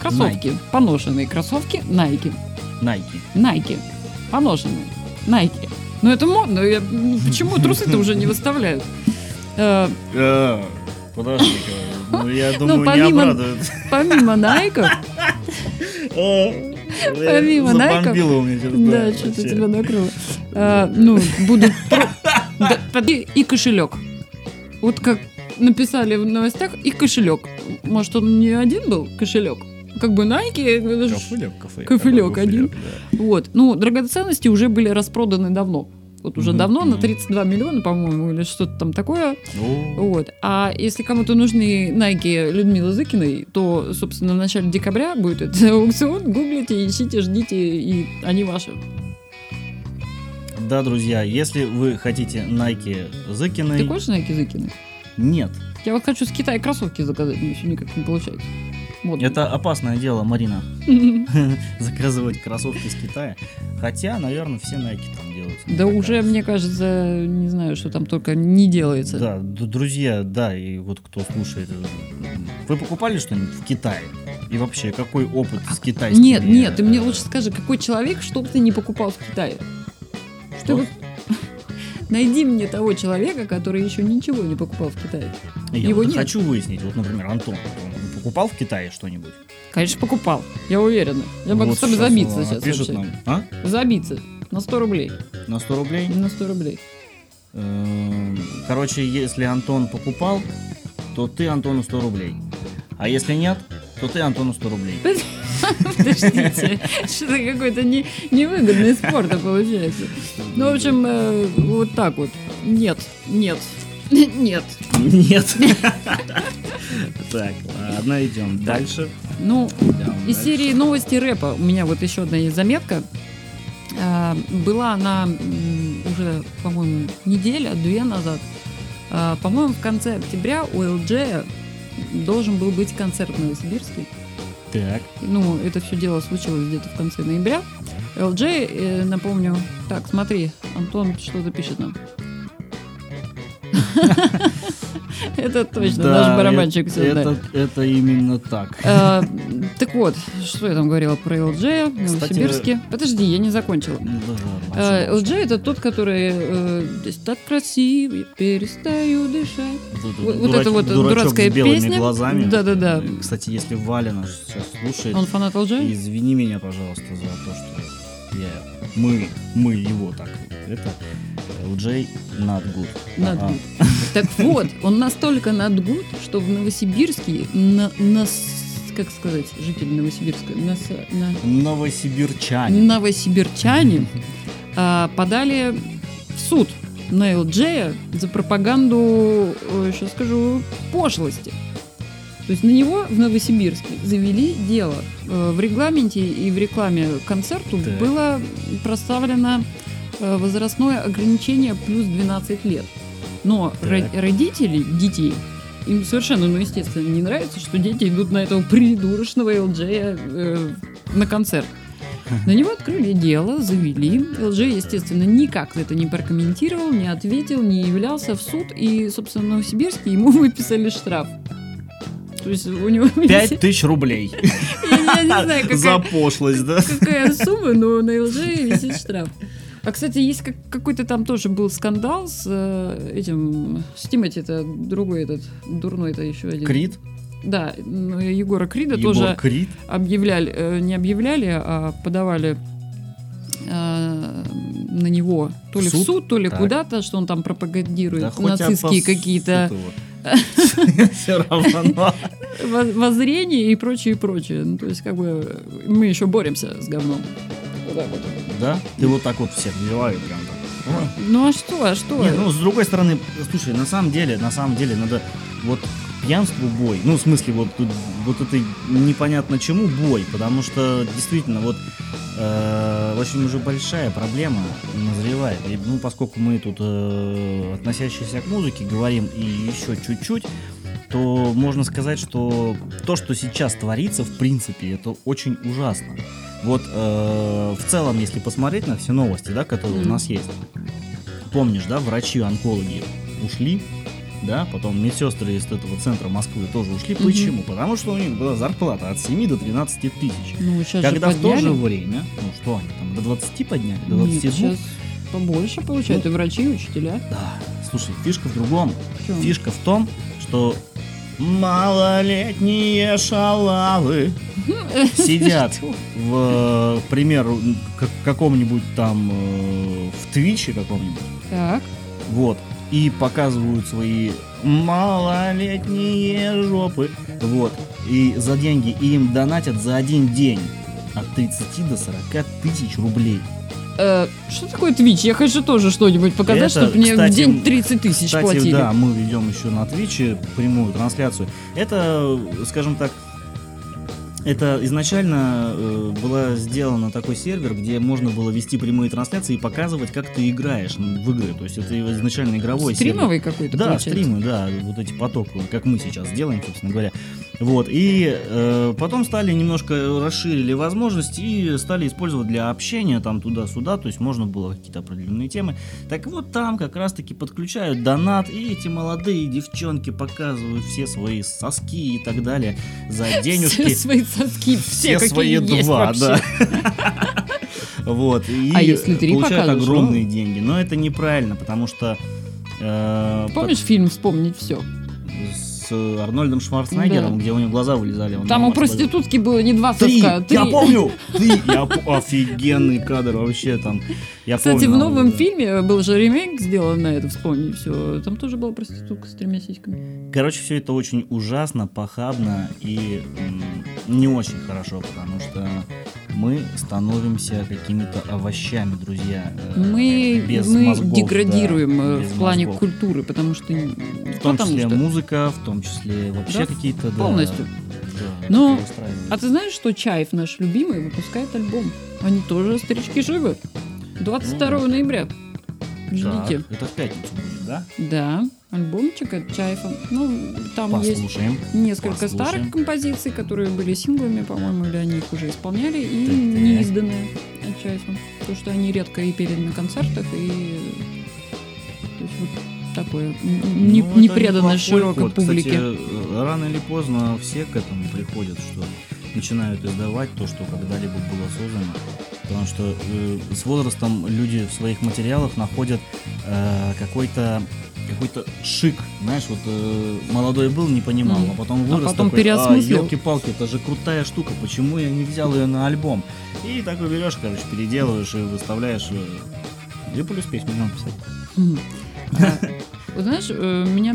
Кроссовки, поношенные кроссовки Найки. Найки. Найки. Поношенные. Найки. Ну это модно. я- ну, Почему трусы-то уже не выставляют? Э, Э, Подожди-ка, ну я думаю, не помимо- обрадует. Помимо найков, Э, Помимо найков, Забомбило у меня сейчас, да, что-то тебя накрыло. А, ну, под- и, и кошелек. Вот как написали в новостях, и кошелек. Может, он не один был, кошелек? Как бы Nike. Кофелек один. кофелек, вот. Ну, драгоценности уже были распроданы давно. Вот уже Мгм, давно, на мгм. 32 миллиона, по-моему, или что-то там такое. да. О, Вот. А если кому-то нужны Nike Людмилы Зыкиной, то, собственно, в начале декабря будет этот [LAUGHS] аукцион. Гуглите, ищите, ждите, и они ваши. Да, друзья, если вы хотите Nike Ты Зыкиной... хочешь Nike Зыкиной? Нет. Я вот хочу с Китая кроссовки заказать, мне еще никак не получается. Вот. Это опасное дело, Марина. [LAUGHS] [LAUGHS] Заказывать кроссовки с Китая. Хотя, наверное, все Nike там делаются. Да уже, мне кажется, не знаю, что там только не делается. Да, друзья, да, и вот кто слушает, э, вы покупали что-нибудь в Китае? И вообще, какой опыт с китайскими? Нет, нет, ты мне э, лучше скажи, какой человек, что бы ты не покупал в Китае? Что бы- [LAUGHS] найди мне того человека, который еще ничего не покупал в Китае. Я Его вот нет. хочу выяснить, вот, например, Антон, он покупал в Китае что-нибудь? Конечно, покупал. Я уверена. Я могу Вот с тобой забиться сейчас напишет вообще. нам. А? Забиться. На 100 рублей. На 100 рублей? На 100 рублей. Эм, Короче, если Антон покупал, то ты Антону 100 рублей. А если нет, то ты Антону 100 рублей. [LAUGHS] Подождите, что-то какой-то не, невыгодный спорт получается. Ну, в общем, э, вот так вот. Нет, нет, нет. Нет. Так, ладно, идем дальше. Ну, из серии новости рэпа у меня вот еще одна есть заметка. А, Была она уже, по-моему, неделя, две назад. А, По-моему, в конце октября у LG должен был быть концерт в Новосибирске. Так, Ну, это все дело случилось где-то в конце ноября. LG, э, напомню, так, смотри, Антон что-то пишет нам. [LAUGHS] Это точно, да, наш барабанщик все это, это именно так. Э, Так вот, что я там говорила про LG в Новосибирске? Подожди, я не закончила. Ну, Э, пошел, LG это тот, который э, «Здесь так красиво, я перестаю дышать. Вот, вот это вот дурацкая песня. глазами. Да-да-да. Кстати, если Валя нас сейчас слушает, Он фанат LG? извини меня, пожалуйста, за то, что я, мы, мы его так, это LJ not good. Not good. Так вот, он настолько надгуд, что в Новосибирске на, на с- как сказать, жители Новосибирска, на, с- на- Новосибирчане. новосибирчане а, подали в суд на LG за пропаганду, сейчас скажу, пошлости. То есть на него в Новосибирске завели дело. Э, В регламенте и в рекламе концерту Так. было проставлено возрастное ограничение плюс 12 лет. Но Так. ро- родители детей им совершенно, ну, естественно, не нравится, что дети идут на этого придурочного LG э, на концерт. На него открыли дело, завели. LG, естественно, никак это не прокомментировал, не ответил, не являлся в суд. И, собственно, в Новосибирске ему [LAUGHS] выписали штраф. То есть у него... [LAUGHS] Пять тысяч рублей Я, я не знаю, [LAUGHS] за какая, пошлость, да? какая сумма, но на LG висит штраф. А, кстати, есть как, какой-то там тоже был скандал с э, этим... С Тимати, это другой этот, дурной это еще один. Крит, Да, ну, Егора Крида Егор тоже Крит. объявляли, э, не объявляли, а подавали э, на него то ли В суд? в суд, то ли Так. куда-то, что он там пропагандирует Да нацистские какие-то. [LAUGHS] Все равно. во- воззрения и прочее, и прочее. Ну, то есть, как бы, мы еще боремся с говном. Так вот. Да? Ты вот так вот всех взяла и прям так. Ой. Ну а что, а что? Не, ну, с другой стороны, слушай, на самом деле, на самом деле, надо вот пьянству бой. Ну, в смысле, вот тут вот это непонятно чему бой, потому что действительно, вот э, очень уже большая проблема назревает. И, ну, поскольку мы тут э, относящиеся к музыке говорим и еще чуть-чуть, то можно сказать, что то, что сейчас творится, в принципе, это очень ужасно. Вот э, в целом, если посмотреть на все новости, да, которые у нас есть, помнишь, да, врачи-онкологи ушли, да, потом медсестры из этого центра Москвы тоже ушли. Мгм. Почему? Потому что у них была зарплата от 7 до 13 тысяч. Ну, сейчас Когда же в то же время, ну что они там, до 20 подняли, до Нет, 22? сейчас побольше получают и врачи, и учителя. Да, слушай, фишка в другом. В чём? Фишка в том, что малолетние шалавы [LAUGHS] сидят в, к примеру, как- каком-нибудь там э, в Твиче каком-нибудь, Так. вот, и показывают свои малолетние жопы, вот, и за деньги и им донатят за один день от 30 до 40 тысяч рублей. Э, что такое Twitch? Я хочу тоже что-нибудь показать, чтобы мне кстати, в день 30 тысяч Кстати, платили. да, мы ведем еще на Твиче прямую трансляцию. Это, скажем так, это изначально э, была сделана такой сервер, где можно было вести прямые трансляции и показывать, как ты играешь в игры. То есть это изначально игровой сервер. Стримовый какой-то Да, получается? стримы, да, вот эти потоки, как мы сейчас делаем, собственно говоря. Вот, и э, потом стали немножко расширили возможности и стали использовать для общения там туда-сюда, то есть можно было какие-то определенные темы. Так вот там как раз-таки подключают донат, и эти молодые девчонки показывают все свои соски и так далее за [LAUGHS] денежки. Все свои соски, все, Все свои есть два, вообще. да. [LAUGHS] Вот. И А если три получают огромные деньги. Но это неправильно, потому что... э, Помнишь фильм «Вспомнить все»? С Арнольдом Шварценеггером, Да. где у него глаза вылезали. он Там у проститутки было не два Три! соска, а три. Я помню! Три! [LAUGHS] Я Офигенный кадр вообще там. Я Кстати, помню, в новом да. фильме был же ремейк сделан на это, вспомни все. Там тоже была проститутка с тремя сиськами. Короче, все это очень ужасно, похабно и м, не очень хорошо, потому что мы становимся какими-то овощами, друзья. э, Мы, без мы мозгов, деградируем да, э, без в плане мозгов. культуры, потому что... В том числе музыка, в том числе вообще Да, какие-то... да, полностью. да, Но-. А ты знаешь, что Чаев, наш любимый, выпускает альбом? Они тоже старички живы. 22 Ну, ноября. Ждите. это в пятницу да? Да, альбомчик от Чаева. Ну, там есть Послушаем. несколько послушаем. старых композиций, которые были синглами, по-моему, или они их уже исполняли, и неизданные от Чаева. Потому что они редко и пели на концертах, и... То есть вот такое не, Ну, не преданное широкой ход. публике. Кстати, рано или поздно все к этому приходят, что начинают издавать то, что когда-либо было создано. Потому что э, с возрастом люди в своих материалах находят э, какой-то какой-то шик, знаешь, вот э, молодой был, не понимал, Мгм. а потом А вырос потом такой, а, переосмыслил». елки-палки, это же крутая штука, почему я не взял ее на альбом? И такой берешь, короче, переделываешь и выставляешь, э, и плюс песню можем писать. А, Вот знаешь, э, меня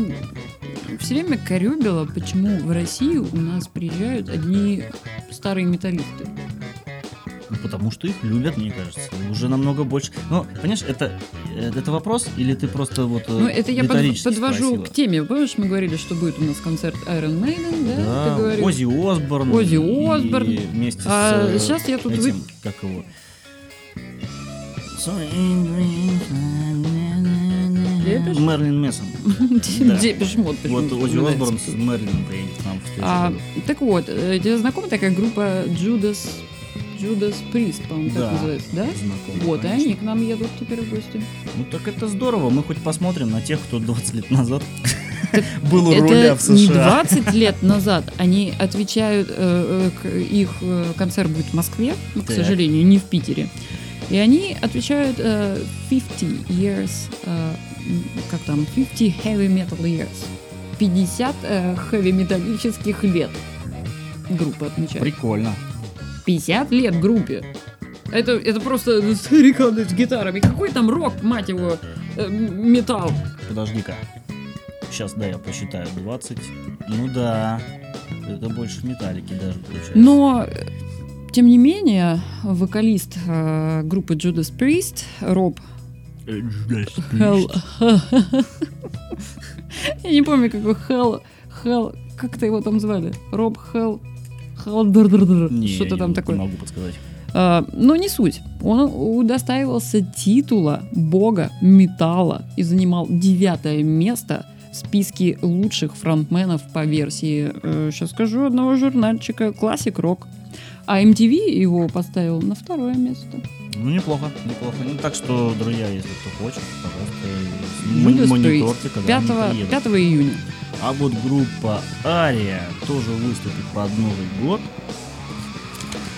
все время корюбило, почему в Россию у нас приезжают одни старые металлисты. Ну, Потому что их любят, мне кажется. Уже намного больше. Ну, понимаешь, это, э, это вопрос, или ты просто вот э, Ну, это я под- подвожу спросила? к теме. Помнишь, мы говорили, что будет у нас концерт Iron Maiden, да? Ты Да, говорил? Оззи Осборн. Оззи и Осборн. вместе А с... э, сейчас я тут вы- этим, как его... Мерлин Мессон. Мод Вот вспоминается Осборн с. Мерлином приедет к нам в А, встречу. так вот, тебе знакома такая группа Judas, Judas Priest, по-моему, так Да, называется, да? знакомо, Вот, и конечно. они к нам едут теперь в гости. Ну так это здорово, мы хоть посмотрим на тех, кто 20 лет назад [LAUGHS] был у руля в не США. 20 лет назад. Они отвечают, э, э, их э, концерт будет в Москве, ну, к Так. сожалению, не в Питере. И они отвечают э, 50 years, как там, 50 heavy metal years. 50 э, хэви-металлических лет группа отмечает. Прикольно. 50 лет группе. Это, это просто стариканы с гитарами. Какой там рок, мать его, э, металл. Подожди-ка. Сейчас, да, я посчитаю. 20. Ну да. Это больше металлики даже получается. Но, тем не менее, вокалист э, группы Judas Priest, Роб Э, Хелл... [LAUGHS] Я не помню, какой Хелл... Хелл... Как-то его там звали? Роб Хелл... Не, Что-то там не такое. могу подсказать. А, но не суть. Он удостаивался титула бога металла и занимал девятое место в списке лучших фронтменов по версии, сейчас скажу, одного журнальчика Classic Rock. А MTV его поставил на второе место. Ну, неплохо, неплохо. Ну, так что, друзья, если кто хочет, пожалуйста, Judas м- мониторьте, когда 5, они приедут. 5 июня. А вот группа Ария тоже выступит под Новый год.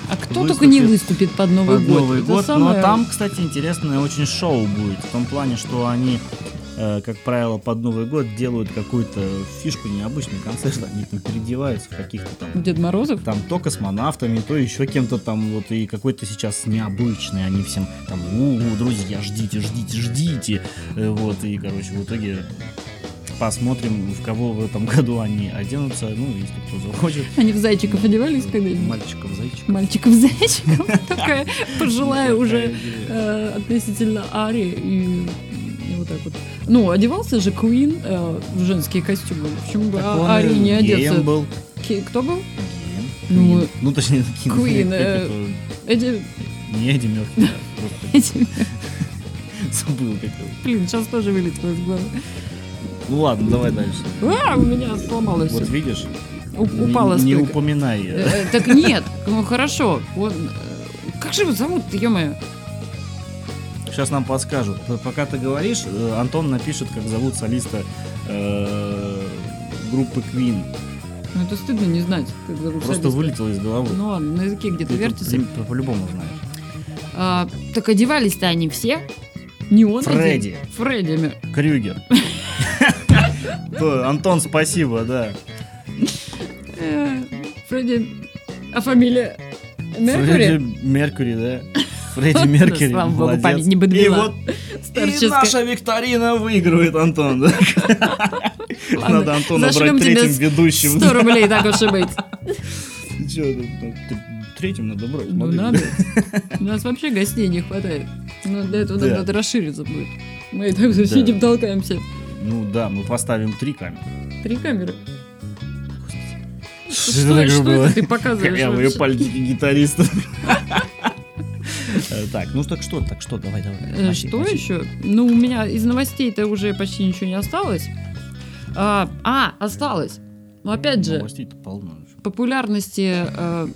А кто Выступит только не выступит под Новый под год. Новый Это год. самое- Но там, кстати, интересное очень шоу будет. В том плане, что они, как правило, под Новый год делают какую-то фишку, необычный концерт. Они там переодеваются в каких-то там Дед Морозов? там то космонавтами, то еще кем-то там вот и какой-то сейчас необычный, они всем там, у, друзья, ждите, ждите, ждите, Э, вот и короче в итоге посмотрим, в кого в этом [LAUGHS] году они оденутся, ну если кто захочет, Они в зайчиков одевались когда-нибудь? мальчиков, зайчиков. Мальчиков-зайчиков. [LAUGHS] Такая пожилая уже э, относительно Ари и вот так вот. Ну, одевался же Куин э, в женские костюмы. Почему бы А- Ари не одеться? был. Ки- Кто был? Ну, Queen. ну точнее. Queen, Как э? Эти, Не Эдди просто [LAUGHS] эти- забыл как его. блин, сейчас тоже вылетело из головы. Ну ладно, давай дальше. А, у меня сломалось. Вот видишь, У- упала не, не стойка. упоминай. Э, э, Так нет, ну хорошо. Вот, э, как же его зовут-то, ё-моё? Сейчас нам подскажут. Пока ты говоришь, э, Антон напишет, как зовут солиста э, группы Queen. Ну, это стыдно не знать, как зовут Просто солиста. вылетело из головы. Ну ладно, на языке где-то Ты вертится. по- по- по-любому знаешь. А, так одевались-то они все. Не он один. Фредди. Фредди. Мер- Крюгер. [LAUGHS] То, Антон, спасибо, да. Э, Фредди. А фамилия? Меркури? Фредди Меркури, да. Фредди [LAUGHS] Меркьюри, Слава богу, молодец. память не И подвела. вот и наша викторина выигрывает, Антон. Надо Антона брать третьим ведущим. 100 рублей, так уж и быть. Ну, ну, Третьим надо брать. Ну надо. У нас вообще гостей не хватает. Но для этого Да. надо расшириться будет. Мы и так сидим, толкаемся. Ну да, мы поставим три камеры. Три камеры. Что Что, что это ты показываешь? Корявые пальчики гитариста. [LAUGHS] Э, Так, ну так что, так что, давай, давай. Э, Что еще? Ну, у меня из новостей-то уже почти ничего не осталось. А, а, осталось. Но опять же, популярности, э,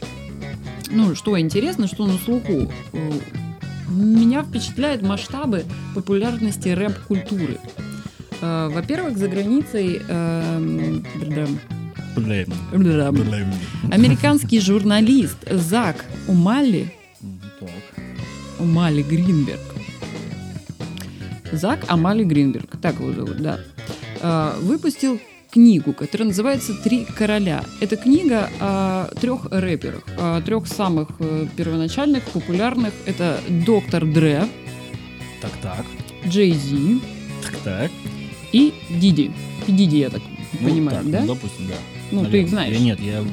ну, что интересно, что на слуху. Меня впечатляют масштабы популярности рэп-культуры. Во-первых, за границей эм, Блин. американский журналист Зак Так. Умали Гринберг. Зак Амали Гринберг, так его зовут, да. Э, Выпустил книгу, которая называется «Три короля». Это книга о трех рэперах, о трех самых э, первоначальных, популярных. Это Доктор Дре, Так, так. Джей Зи Так, так. и Диди. Диди, я так Ну, понимаю, так, да? Ну, допустим, да. Ну, ты Наверное. их знаешь. Я нет, я,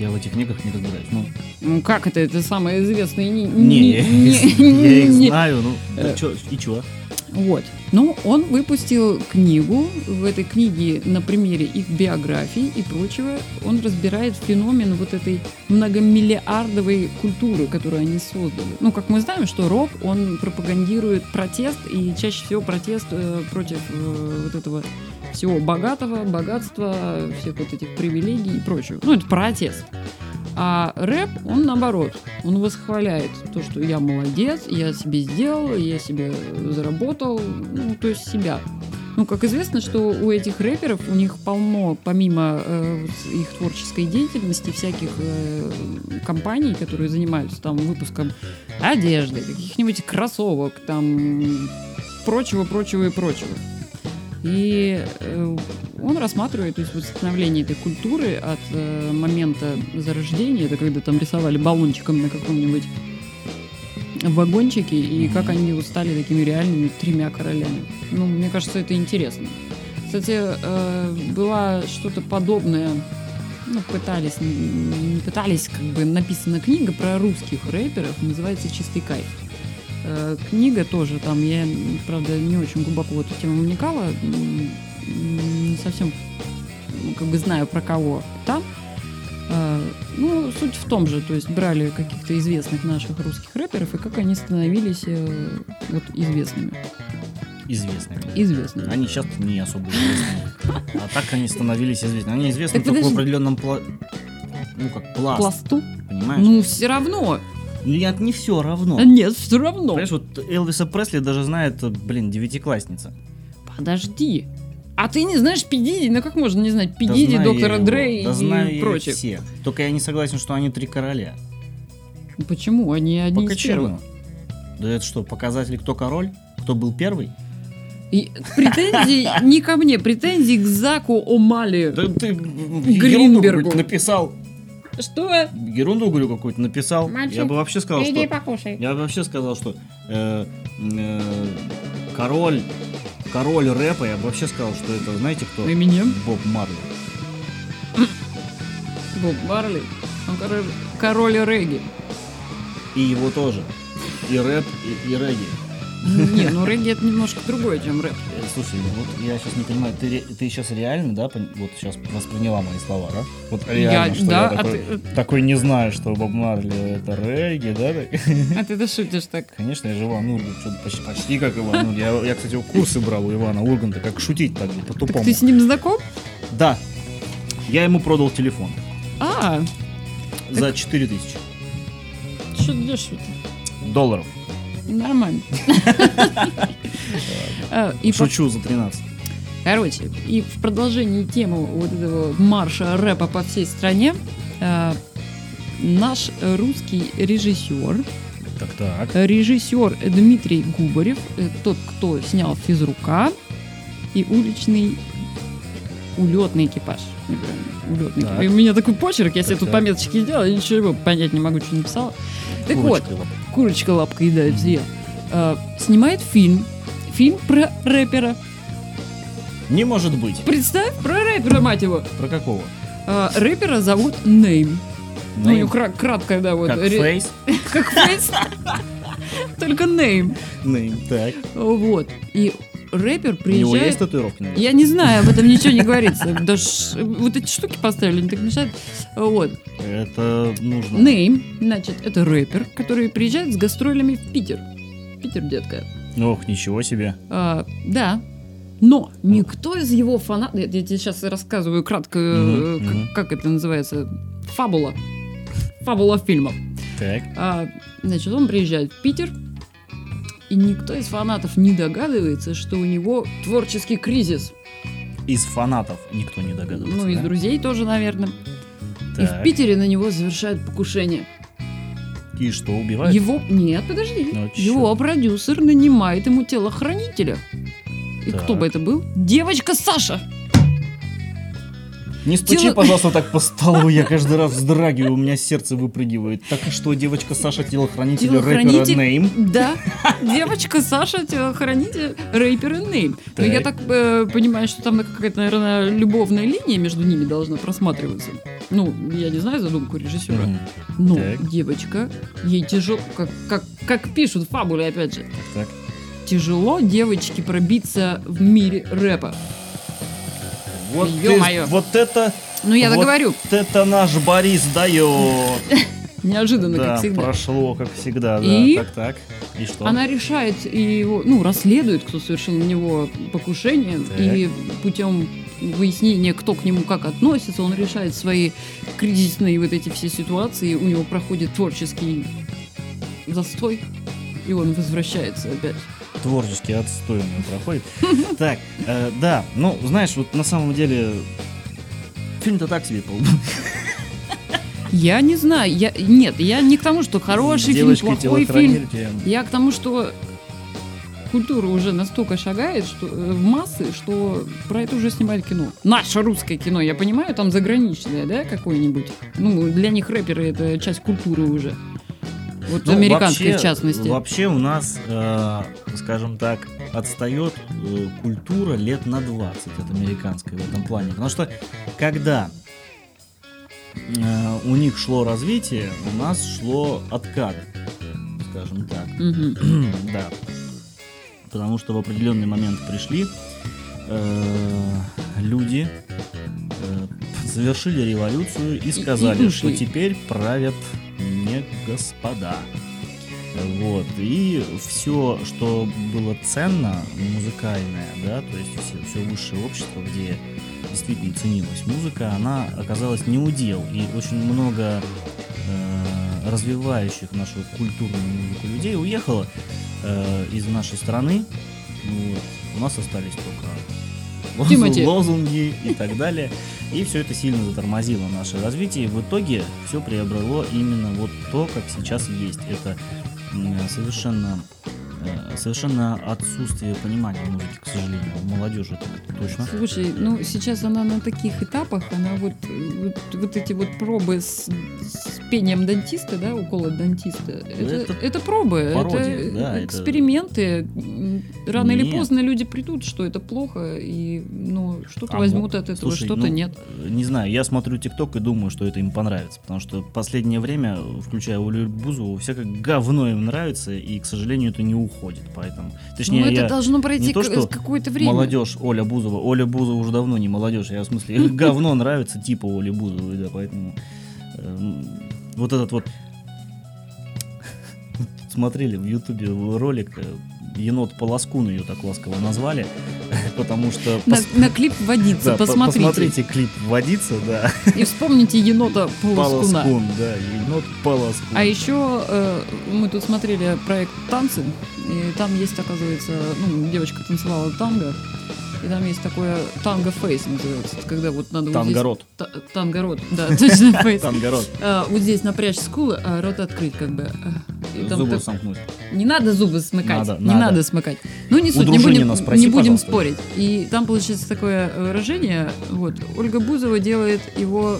я в этих книгах не разбираюсь. Ну, Ну, как это? Это самые известные... Не, не, [LAUGHS] я, их- я их не- знаю, ну, Э. чё, и чё? Вот. Ну, он выпустил книгу. В этой книге на примере их биографий и прочего он разбирает феномен вот этой многомиллиардовой культуры, которую они создали. Ну, как мы знаем, что рок, он пропагандирует протест, и чаще всего протест э, против э, вот этого всего богатого, богатства, всех вот этих привилегий и прочего. Ну, это протест. А рэп, он наоборот, он восхваляет то, что я молодец, я себе сделал, я себе заработал, ну, то есть себя. Ну, как известно, что у этих рэперов, у них полно, помимо э, их творческой деятельности, всяких э, компаний, которые занимаются там выпуском одежды, каких-нибудь кроссовок, там прочего, прочего и прочего. И э, он рассматривает то есть, вот становление этой культуры от э, момента зарождения, это когда там рисовали баллончиком на каком-нибудь вагончике, и как они вот стали такими реальными тремя королями. Ну, мне кажется, это интересно. Кстати, э, была что-то подобное, ну, пытались, не пытались, как бы написана книга про русских рэперов, называется «Чистый кайф». Э, Книга тоже там, я, правда, не очень глубоко в эту тему вникала, не совсем ну, как бы знаю про кого там. Э, Ну, суть в том же, то есть брали каких-то известных наших русских рэперов и как они становились э, вот известными. Известными. Известными. Они сейчас не особо известны. А так они становились известны. Они известны только в определенном. Ну, как пласт, Пласту? понимаешь? Ну, все равно. Нет, не все равно. А Нет, все равно. Понимаешь, вот Элвиса Пресли даже знает, блин, девятиклассница. Подожди. А ты не знаешь Пидиди? Ну как можно не знать Да Пидиди, знаю я доктора его, Дре да знаю и их прочих? всех. Только я не согласен, что они три короля. Почему? Они одни Пока из первых. Да это что, показатель, кто король? Кто был первый? И претензии не ко мне, претензии к Заку Омали. Да ты Гринбергу. написал. Что? Ерунду, говорю, какую-то написал. Мальчик, я бы вообще сказал, что... покушай. Я бы вообще сказал, что э, э, король, король рэпа, я бы вообще сказал, что это, знаете кто? Эминем? Боб Марли. Боб Марли. Он король, король регги. И его тоже. И рэп, и, и регги. Не, ну регги это немножко другое, чем рэп. Э, Слушай, вот я сейчас не понимаю, ты, ты сейчас реально, да, вот сейчас восприняла мои слова, да? Вот реально, Я- что да, я а такой, ты- такой не знаю, что Боб Марли это регги, да? А ты-то шутишь так. Конечно, я же Иван Ургант, что-то почти, почти как Иван Ургант. Я, я, кстати, курсы брал у Ивана Урганта, как шутить так, Так по-тупому. ты с ним знаком? Да, я ему продал телефон А, за 4000 что дешево долларов. Нормально. [LAUGHS] По- Шучу за 13. Короче, и в продолжении темы вот этого марша рэпа по всей стране, э, наш русский режиссер Так, так. Режиссер Дмитрий Губарев, э, тот, кто снял «Физрука» и «Уличный улетный экипаж». Улетный Так. экипаж. У меня такой почерк, я себе Так, тут так. пометочки сделала, я ничего понять не могу, что написала. Так вот, Курочка лапка. Курочка лапка едает съел. Э, Снимает фильм. Фильм про рэпера. Не может быть. Представь, про рэпера, мать его. Про какого? Э, Рэпера зовут Нейм. Ну, у него кра- кратко, да, вот. Как ре- фейс? [LAUGHS] Как фейс. Только Нейм. Name. Так. Вот. И рэпер У него есть приезжает... татуировки, наверное? Я не знаю, об этом ничего не говорится. Даже вот эти штуки поставили, не так мешают. Вот. Это нужно. Нейм, значит, это рэпер, который приезжает с гастролями в Питер. Питер, детка. Ох, ничего себе. А, да. Но никто из его фанатов... Я, я тебе сейчас рассказываю кратко, э, Мгм, как, как это называется. Фабула. Фабула фильмов. Так. А, значит, он приезжает в Питер, и никто из фанатов не догадывается, что у него творческий кризис. Из фанатов никто не догадывается. Ну, из да? друзей тоже, наверное. И в Так. Питере на него совершают покушение. И что, убивают? Его... Нет, подожди. Ну, чё? Его продюсер нанимает ему телохранителя. И Так. кто бы это был? Девочка Саша. Не стучи, Тело- пожалуйста, так по столу, я [LAUGHS] каждый раз вздрагиваю, у меня сердце выпрыгивает. Так и что, девочка Саша, телохранитель, рэпера Телохранитель? Нейм? Да, девочка Саша, телохранитель рэпера Нейм. Но я Так. э, понимаю, что там какая-то, наверное, любовная линия между ними должна просматриваться. Ну, я не знаю задумку режиссера. Мгм. Но Так. девочка, ей тяжело, как, как, как пишут в фабуле, опять же, Так. тяжело девочке пробиться в мире рэпа. Вот, ты- вот это, Ну, я Вот. договорю. вот это наш Борис дает. [LAUGHS] Неожиданно, Да, как всегда. прошло, как всегда, да. И? Так, так. И что? Она решает и его, ну, расследует, кто совершил на него покушение, Так. и путем выяснения, кто к нему как относится, он решает свои кризисные вот эти все ситуации, у него проходит творческий застой, и он возвращается опять. Творческий отстой у него проходит. [LAUGHS] Так, э, да, ну, знаешь, вот на самом деле фильм-то так себе был. [LAUGHS] Я не знаю, я нет, я не к тому, что хороший фильм, Девочкой плохой фильм. Я к тому, что культура уже настолько шагает что, э, в массы, что про это уже снимают кино. Наше русское кино, я понимаю, там заграничное, да, какое-нибудь. Ну, для них рэперы это часть культуры уже. Вот Ну, американской вообще- в частности. Вообще у нас, э, скажем так, отстает э, культура лет на 20 от американской в этом плане. Потому что когда э, у них шло развитие, у нас шло откат, скажем так. [CLEARS THROAT] Да. Потому что в определенный момент пришли э, люди, э, совершили революцию и и сказали, что ушли. теперь правят господа. Вот. И все, что было ценно, музыкальное, да, то есть все, высшее общество, где действительно ценилась музыка, она оказалась не удел. И очень много э, развивающих нашу культурную музыку людей уехало э, из нашей страны. Вот. У нас остались только лозунги и так далее. И все это сильно затормозило наше развитие. В итоге все приобрело именно вот то, как сейчас есть. Это совершенно, совершенно отсутствие понимания музыки, к сожалению. У молодежи это точно. Слушай, ну сейчас она на таких этапах, она вот, э, вот, вот эти вот пробы с, с пением дантиста, да, уколы дантиста, это, Это это пробы, пародия, это да, это- эксперименты. М, Рано или Нет. поздно люди придут, что это плохо, и ну что-то А возьмут мо- от этого, что-то ну, нет. э, Не знаю, я смотрю ТикТок и думаю, что это им понравится. Потому что последнее время, включая Олю Бузову, всякое говно им нравится, и, к сожалению, это не уходит. Поэтому. Точнее, ну это я должно пройти не то, что какое-то время. молодежь Оля Бузова. Оля Бузова уже давно не молодежь. Я в смысле, говно нравится типа Оли Бузовой, да, поэтому эм, вот этот вот [LAUGHS] смотрели в Ютубе ролик э, енот Полоскун ее так ласково назвали, [LAUGHS] потому что На, пос- на клип водится, да, по- посмотрите. посмотрите клип «Водица», да, И вспомните енота [LAUGHS] Полоскуна. Полоскун, да, енот Полоскун. А еще э, мы тут смотрели проект «Танцы», и там есть, оказывается, ну, девочка танцевала танго, и там есть такое танго-фейс называется, это когда вот надо вот здесь... Тангород. Та- Танго-рот, да, [LAUGHS] точно, фейс. Тангород. А, вот здесь напрячь скулы, а рот открыть как бы. Там Зубы так- сомкнуть. Не надо зубы смыкать. Надо, не надо. надо. смыкать. Ну, не суть, не будем, спроси, не будем пожалуйста. спорить. И там получается такое выражение. Вот, Ольга Бузова делает его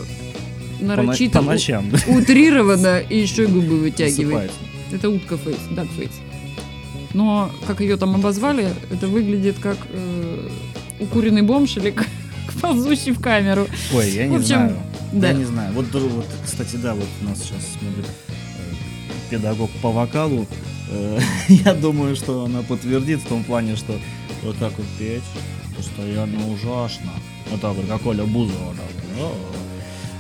нарочито по ночам. утрированно и еще и губы вытягивает. Это утка фейс, дак фейс. Но, как ее там обозвали, это выглядит как э, укуренный бомж или как [LAUGHS] ползущий в камеру. Ой, я не В общем, знаю. да. Я не знаю. Вот, вот, кстати, да, вот у нас сейчас смотрит педагог по вокалу. Э, [LAUGHS] Я думаю, что она подтвердит в том плане, что вот так вот петь постоянно ужасно. Вот так вот, как Оля Бузова. О,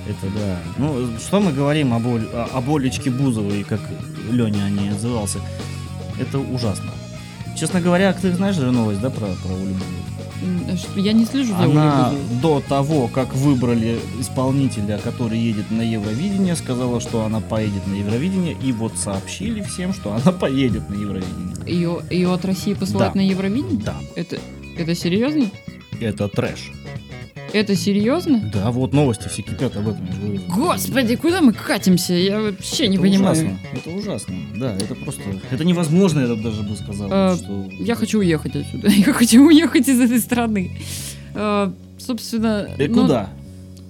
Это да. Ну, что мы говорим об, Оль- об Олечке Бузовой, как Леня о ней отзывался. Это ужасно. Честно говоря, ты знаешь же новость, да, про, про Олю Бузову? Я не слежу за Она до того, как выбрали исполнителя, который едет на Евровидение, сказала, что она поедет на Евровидение, и вот сообщили всем, что она [LAUGHS] поедет на Евровидение. Ее, ее от России посылают Да. на Евровидение? Да, Это, это серьезно? это трэш. Это серьезно? Да, вот новости все кипят об этом. Господи, куда мы катимся? Я вообще не это понимаю. Ужасно. Это ужасно. Да, это просто... Это невозможно, я даже бы сказал. А, что... Я хочу уехать отсюда. [LAUGHS] Я хочу уехать из этой страны. Э, собственно... И ну, куда?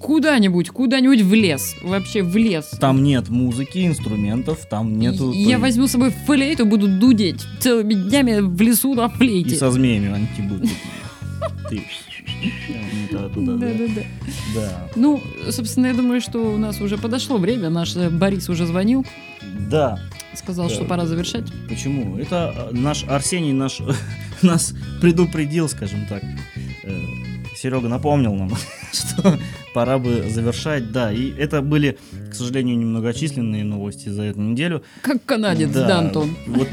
Куда-нибудь, куда-нибудь в лес. Вообще в лес. Там нет музыки, инструментов, там нету... Я возьму с собой флейту, буду дудеть целыми днями в лесу на И флейте. со змеями они будут. [LAUGHS] Ты... Да, да. Да-да-да. Да. Ну, собственно, я думаю, что у нас уже подошло время. Наш э, Борис уже звонил, Да, сказал, Да. что пора завершать. Почему? Это э, наш Арсений наш, [LAUGHS] нас предупредил, скажем так. Серега напомнил нам, [LAUGHS] что пора бы завершать. Да, и это были, к сожалению, немногочисленные новости за эту неделю. Как канадец, да, Антон? Вот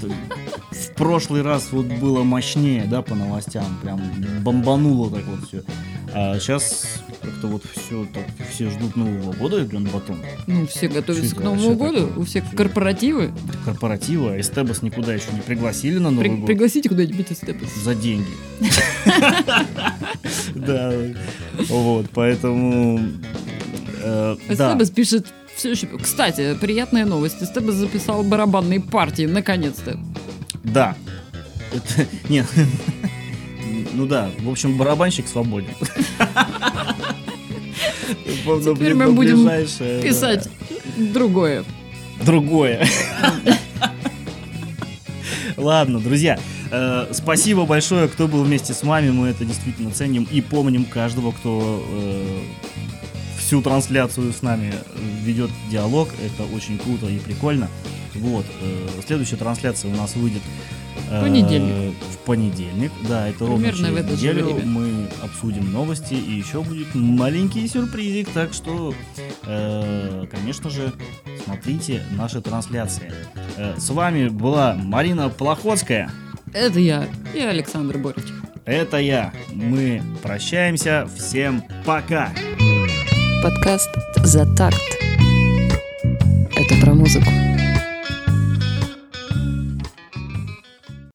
в прошлый раз вот было мощнее, да, по новостям. Прям бомбануло так вот все. А сейчас как-то вот все так, все ждут Нового года, Глен Батон. Ну, все готовятся к Новому году, такое. у всех Всё. корпоративы. Корпоратива, а Эстебас никуда еще не пригласили на Новый При- год. пригласите куда-нибудь Эстепас. за деньги. Да, вот, поэтому... э, Эстебас пишет все еще... Кстати, приятная новость. Эстебас записал барабанные партии, наконец-то. Да. Это- [LAUGHS] Нет. Ну да, в общем, барабанщик свободен. Теперь мы будем. Писать другое. другое. Ладно, друзья, э, спасибо большое, кто был вместе с вами. Мы это действительно ценим и помним каждого, кто э, всю трансляцию с нами ведет диалог. Это очень круто и прикольно. Вот, э, следующая трансляция у нас выйдет э, Понедельник. в понедельник. Да, это ровно Примерно в через неделю. время. Мы обсудим новости и еще будет маленький сюрпризик. Так что, э, конечно же, смотрите наши трансляции. Э, С вами была Марина Плохотская. Это я и Александр Борич. Это я. Мы прощаемся. Всем пока. Подкаст «За такт». Это про музыку.